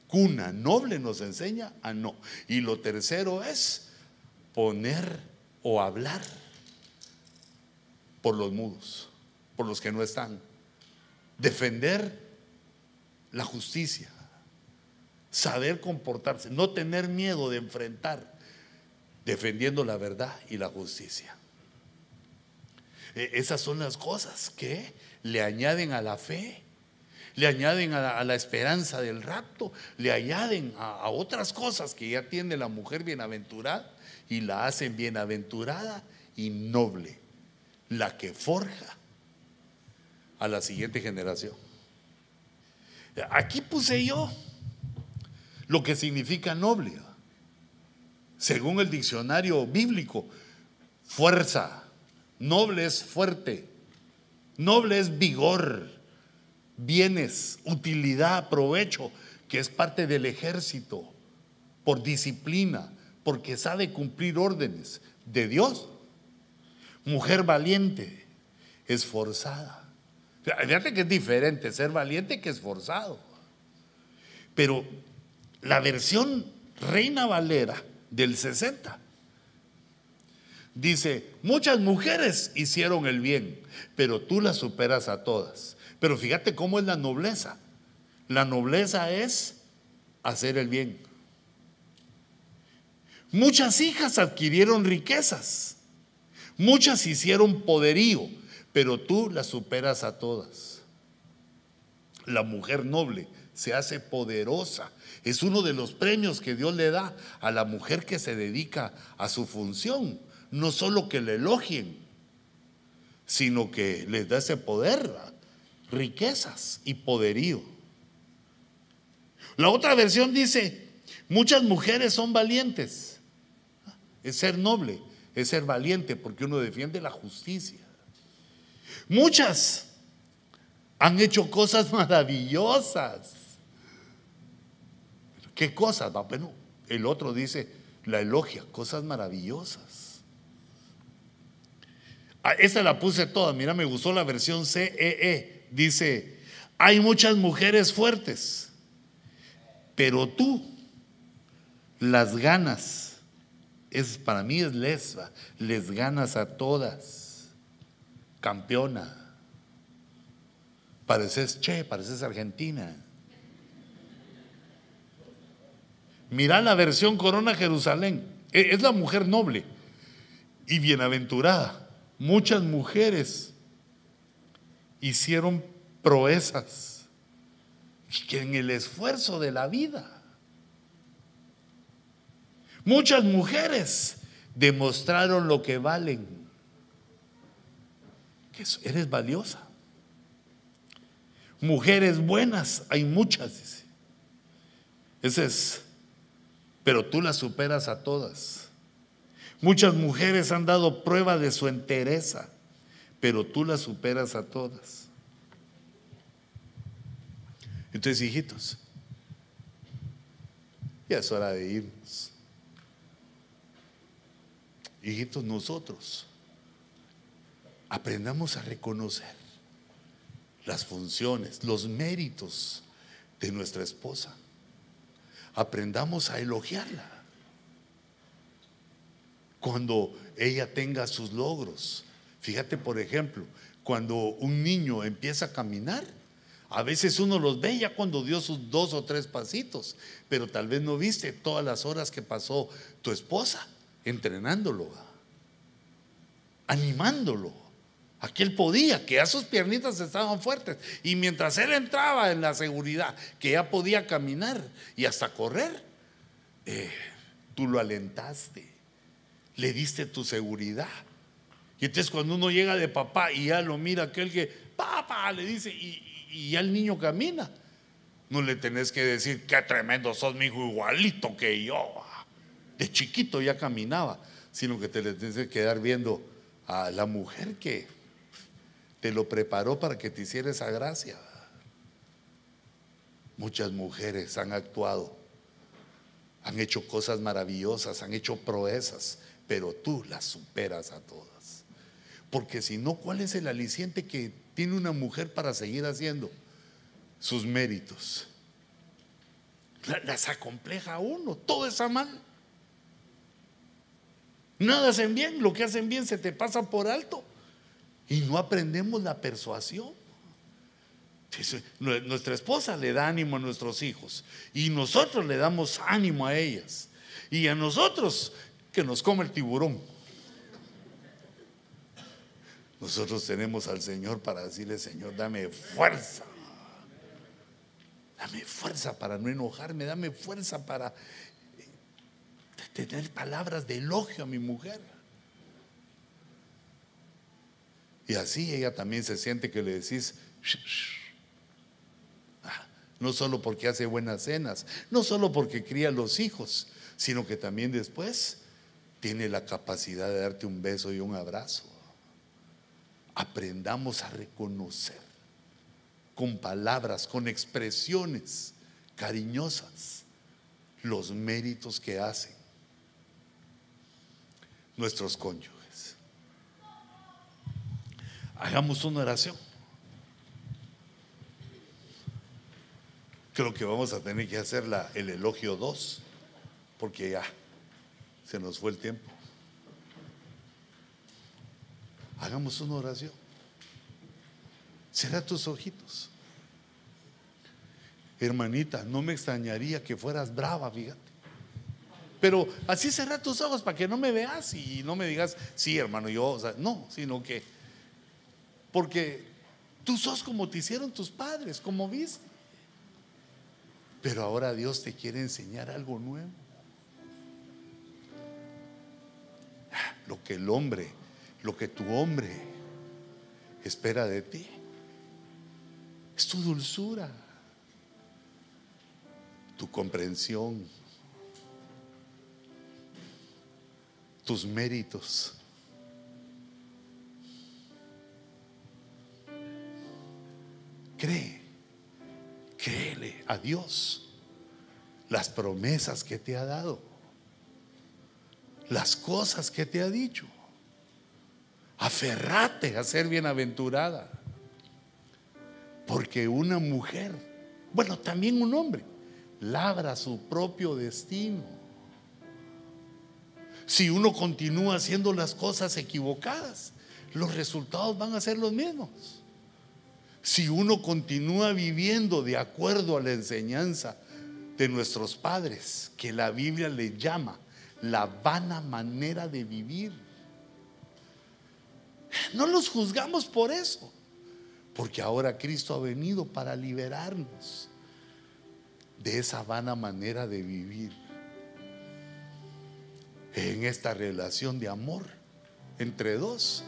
cuna noble nos enseña a no. Y lo tercero es poner o hablar por los mudos, por los que no están. Defender la justicia, saber comportarse, no tener miedo de enfrentar, defendiendo la verdad y la justicia. E, esas son las cosas que le añaden a la fe, le añaden a la, esperanza del rapto, le añaden a, otras cosas que ya tiene la mujer bienaventurada y la hacen bienaventurada y noble, la que forja a la siguiente generación. Aquí puse yo lo que significa noble. Según el diccionario bíblico, fuerza, Noble es fuerte. Noble es vigor, bienes, utilidad, provecho, que es parte del ejército, por disciplina, porque sabe cumplir órdenes de Dios. Mujer valiente, esforzada. Fíjate que es diferente ser valiente que esforzado. Pero la versión Reina Valera del 60 Dice, muchas mujeres hicieron el bien, pero tú las superas a todas. Pero fíjate cómo es la nobleza. La nobleza es hacer el bien. Muchas hijas adquirieron riquezas. Muchas hicieron poderío, pero tú las superas a todas. La mujer noble se hace poderosa. Es uno de los premios que Dios le da a la mujer que se dedica a su función no solo que le elogien, sino que les da ese poder, riquezas y poderío. La otra versión dice, muchas mujeres son valientes. Es ser noble, es ser valiente porque uno defiende la justicia. Muchas han hecho cosas maravillosas. ¿Qué cosas? Bueno, el otro dice, la elogia, cosas maravillosas. Ah, esa la puse toda, mira, me gustó la versión CEE. E. Dice, hay muchas mujeres fuertes, pero tú las ganas. Es, para mí es lesba, les ganas a todas. Campeona. Pareces Che, pareces Argentina. Mira la versión Corona Jerusalén. E, es la mujer noble y bienaventurada. Muchas mujeres hicieron proezas que en el esfuerzo de la vida. Muchas mujeres demostraron lo que valen. Eres valiosa. Mujeres buenas, hay muchas, dice. Ese es pero tú las superas a todas. Muchas mujeres han dado prueba de su entereza, pero tú las superas a todas. Entonces, hijitos, ya es hora de irnos. Hijitos, nosotros aprendamos a reconocer las funciones, los méritos de nuestra esposa aprendamos a elogiarla. Cuando ella tenga sus logros. Fíjate, por ejemplo, cuando un niño empieza a caminar, a veces uno los ve ya cuando dio sus dos o tres pasitos, pero tal vez no viste todas las horas que pasó tu esposa entrenándolo, animándolo Aquí él podía, que ya sus piernitas estaban fuertes. Y mientras él entraba en la seguridad, que ya podía caminar y hasta correr, eh, tú lo alentaste, le diste tu seguridad. Y entonces cuando uno llega de papá y ya lo mira aquel que, papá, le dice, y, ya el niño camina, no le tenés que decir, qué tremendo sos, mi hijo, igualito que yo. De chiquito ya caminaba, sino que te le tienes que quedar viendo a la mujer que te lo preparó para que te hiciera esa gracia. Muchas mujeres han actuado, han hecho cosas maravillosas, han hecho proezas, pero tú las superas a todas. Porque si no, ¿cuál es el aliciente que tiene una mujer para seguir haciendo sus méritos? Las acompleja a uno, todo está mal. Nada hacen bien, lo que hacen bien se te pasa por alto y no aprendemos la persuasión. Nuestra esposa le da ánimo a nuestros hijos y nosotros le damos ánimo a ellas. Y a nosotros que nos come el tiburón. Nosotros tenemos al Señor para decirle, Señor, dame fuerza. Dame fuerza para no enojarme, dame fuerza para tener palabras de elogio a mi mujer. Y así ella también se siente que le decís, ah, no solo porque hace buenas cenas, no solo porque cría los hijos, sino que también después tiene la capacidad de darte un beso y un abrazo. Aprendamos a reconocer con palabras, con expresiones cariñosas los méritos que hacen nuestros cónyuges. Hagamos una oración. Creo que vamos a tener que hacer el elogio 2, porque ya se nos fue el tiempo. Hagamos una oración. Será tus ojitos. Hermanita, no me extrañaría que fueras brava, fíjate. Pero así cerra tus ojos para que no me veas y no me digas, sí, hermano, yo, no, sino que porque tú sos como te hicieron tus padres, como viste. Pero ahora Dios te quiere enseñar algo nuevo. Lo que el hombre, lo que tu hombre espera de ti, es tu dulzura, tu comprensión, tus méritos Cree, créele a Dios las promesas que te ha dado, las cosas que te ha dicho. Aferrate a ser bienaventurada. Porque una mujer, bueno, también un hombre, labra su propio destino. Si uno continúa haciendo las cosas equivocadas, los resultados van a ser los mismos. Si uno continúa viviendo de acuerdo a la enseñanza de nuestros padres, que la Biblia le llama la vana manera de vivir. No los juzgamos por eso, porque ahora Cristo ha venido para liberarnos de esa vana manera de vivir en esta relación de amor entre dos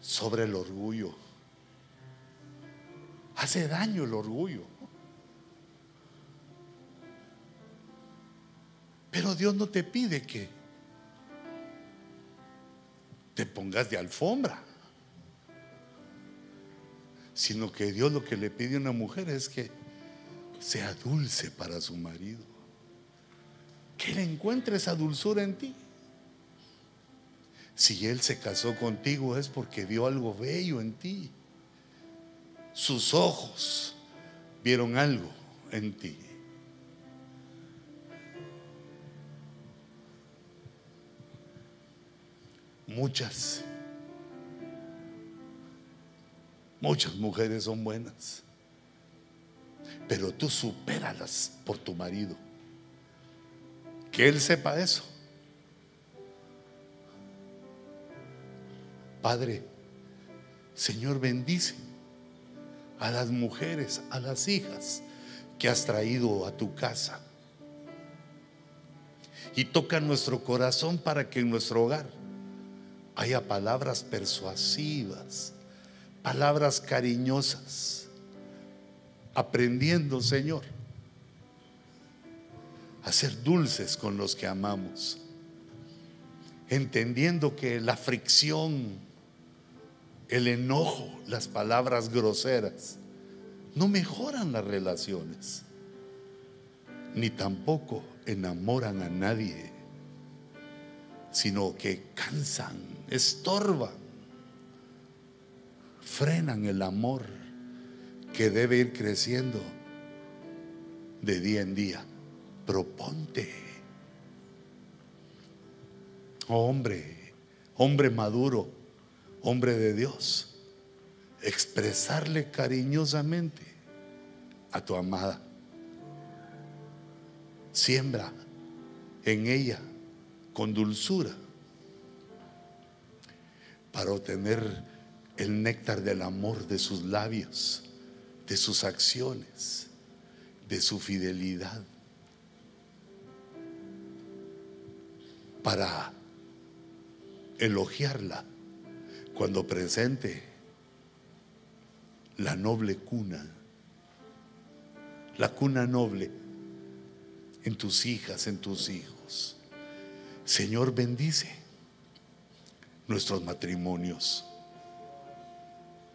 sobre el orgullo. Hace daño el orgullo. Pero Dios no te pide que te pongas de alfombra, sino que Dios lo que le pide a una mujer es que sea dulce para su marido, que él encuentre esa dulzura en ti. Si él se casó contigo es porque vio algo bello en ti. Sus ojos vieron algo en ti. Muchas, muchas mujeres son buenas, pero tú supéralas por tu marido. Que él sepa eso. Padre, Señor, bendice a las mujeres, a las hijas que has traído a tu casa. Y toca nuestro corazón para que en nuestro hogar haya palabras persuasivas, palabras cariñosas, aprendiendo, Señor, a ser dulces con los que amamos, entendiendo que la fricción, el enojo, las palabras groseras, no mejoran las relaciones, ni tampoco enamoran a nadie, sino que cansan estorban, frenan el amor que debe ir creciendo de día en día. Proponte. hombre, hombre maduro, hombre de Dios, expresarle cariñosamente a tu amada. Siembra en ella con dulzura para obtener el néctar del amor de sus labios, de sus acciones, de su fidelidad. Para elogiarla cuando presente la noble cuna, la cuna noble en tus hijas, en tus hijos. Señor, bendice nuestros matrimonios.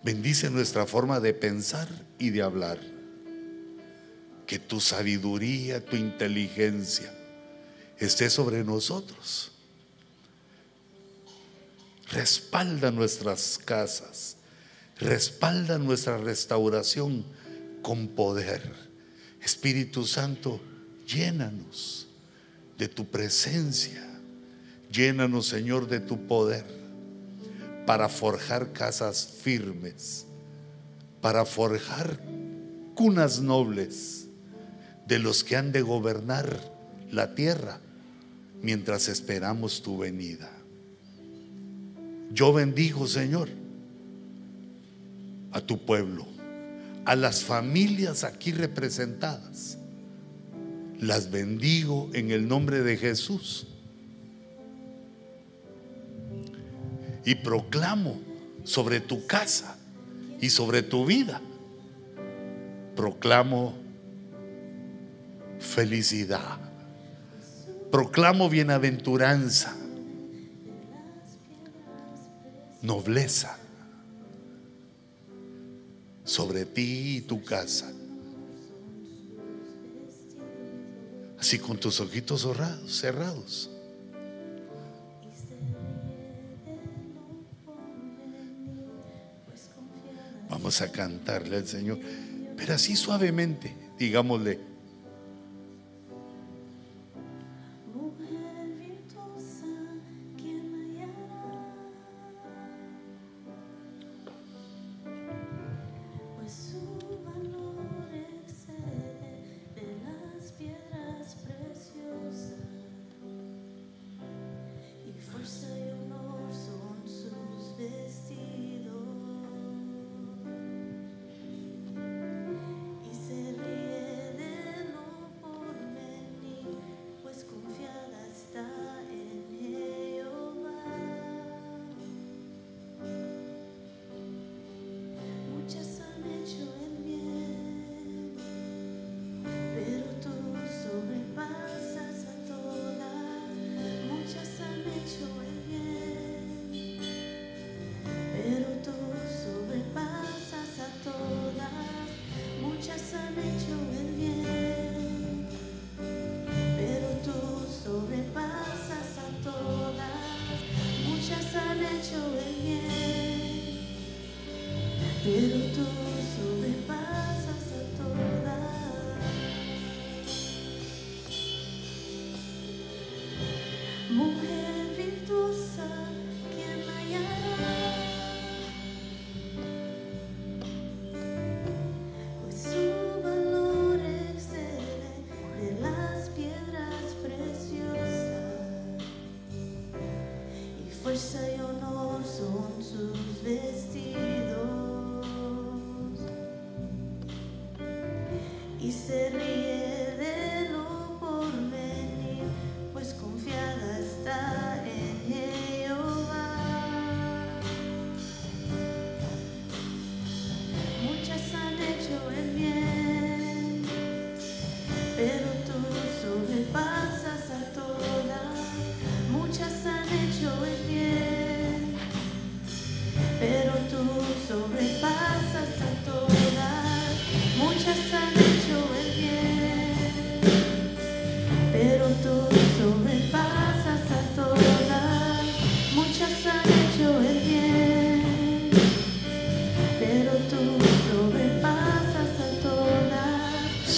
Bendice nuestra forma de pensar y de hablar. Que tu sabiduría, tu inteligencia esté sobre nosotros. Respalda nuestras casas. Respalda nuestra restauración con poder. Espíritu Santo, llénanos de tu presencia. Llénanos, Señor, de tu poder para forjar casas firmes, para forjar cunas nobles de los que han de gobernar la tierra mientras esperamos tu venida. Yo bendigo, Señor, a tu pueblo, a las familias aquí representadas. Las bendigo en el nombre de Jesús y proclamo sobre tu casa y sobre tu vida. Proclamo felicidad. Proclamo bienaventuranza, nobleza sobre ti y tu casa. Así con tus ojitos cerrados. Vamos a cantarle al Señor, pero así suavemente, digámosle.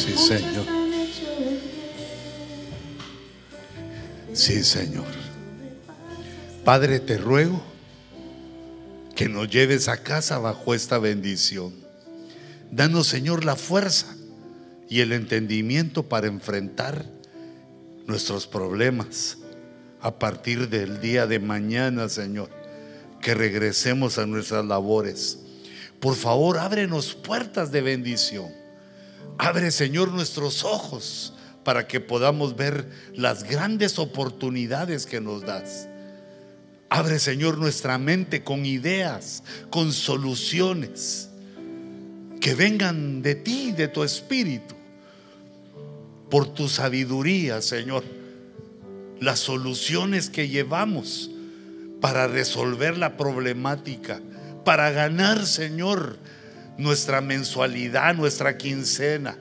Sí, Señor. Sí, Señor. Padre, te ruego que nos lleves a casa bajo esta bendición. Danos, Señor, la fuerza y el entendimiento para enfrentar nuestros problemas a partir del día de mañana, Señor, que regresemos a nuestras labores. Por favor, ábrenos puertas de bendición. Abre, Señor, nuestros ojos para que podamos ver las grandes oportunidades que nos das. Abre, Señor, nuestra mente con ideas, con soluciones que vengan de ti, de tu espíritu, por tu sabiduría, Señor. Las soluciones que llevamos para resolver la problemática, para ganar, Señor, nuestra mensualidad, nuestra quincena,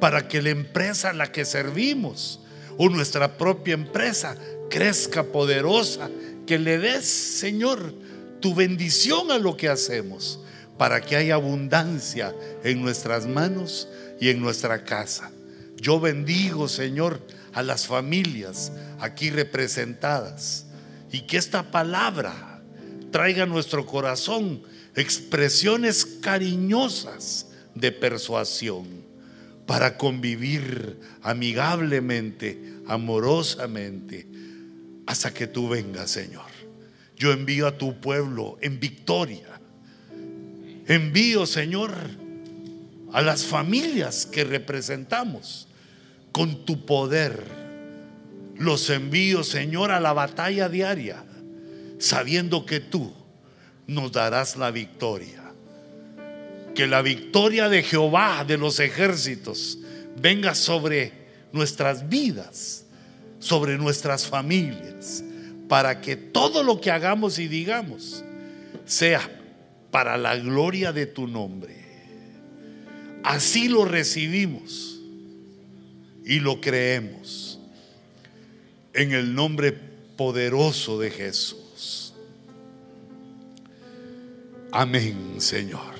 para que la empresa a la que servimos o nuestra propia empresa crezca poderosa, que le des, Señor, tu bendición a lo que hacemos, para que haya abundancia en nuestras manos y en nuestra casa. Yo bendigo, Señor, a las familias aquí representadas y que esta palabra traiga nuestro corazón expresiones cariñosas de persuasión para convivir amigablemente, amorosamente, hasta que tú vengas, Señor. Yo envío a tu pueblo en victoria. Envío, Señor, a las familias que representamos con tu poder. Los envío, Señor, a la batalla diaria, sabiendo que tú nos darás la victoria. Que la victoria de Jehová de los ejércitos venga sobre nuestras vidas, sobre nuestras familias, para que todo lo que hagamos y digamos sea para la gloria de tu nombre. Así lo recibimos y lo creemos en el nombre poderoso de Jesús. Amén, Señor.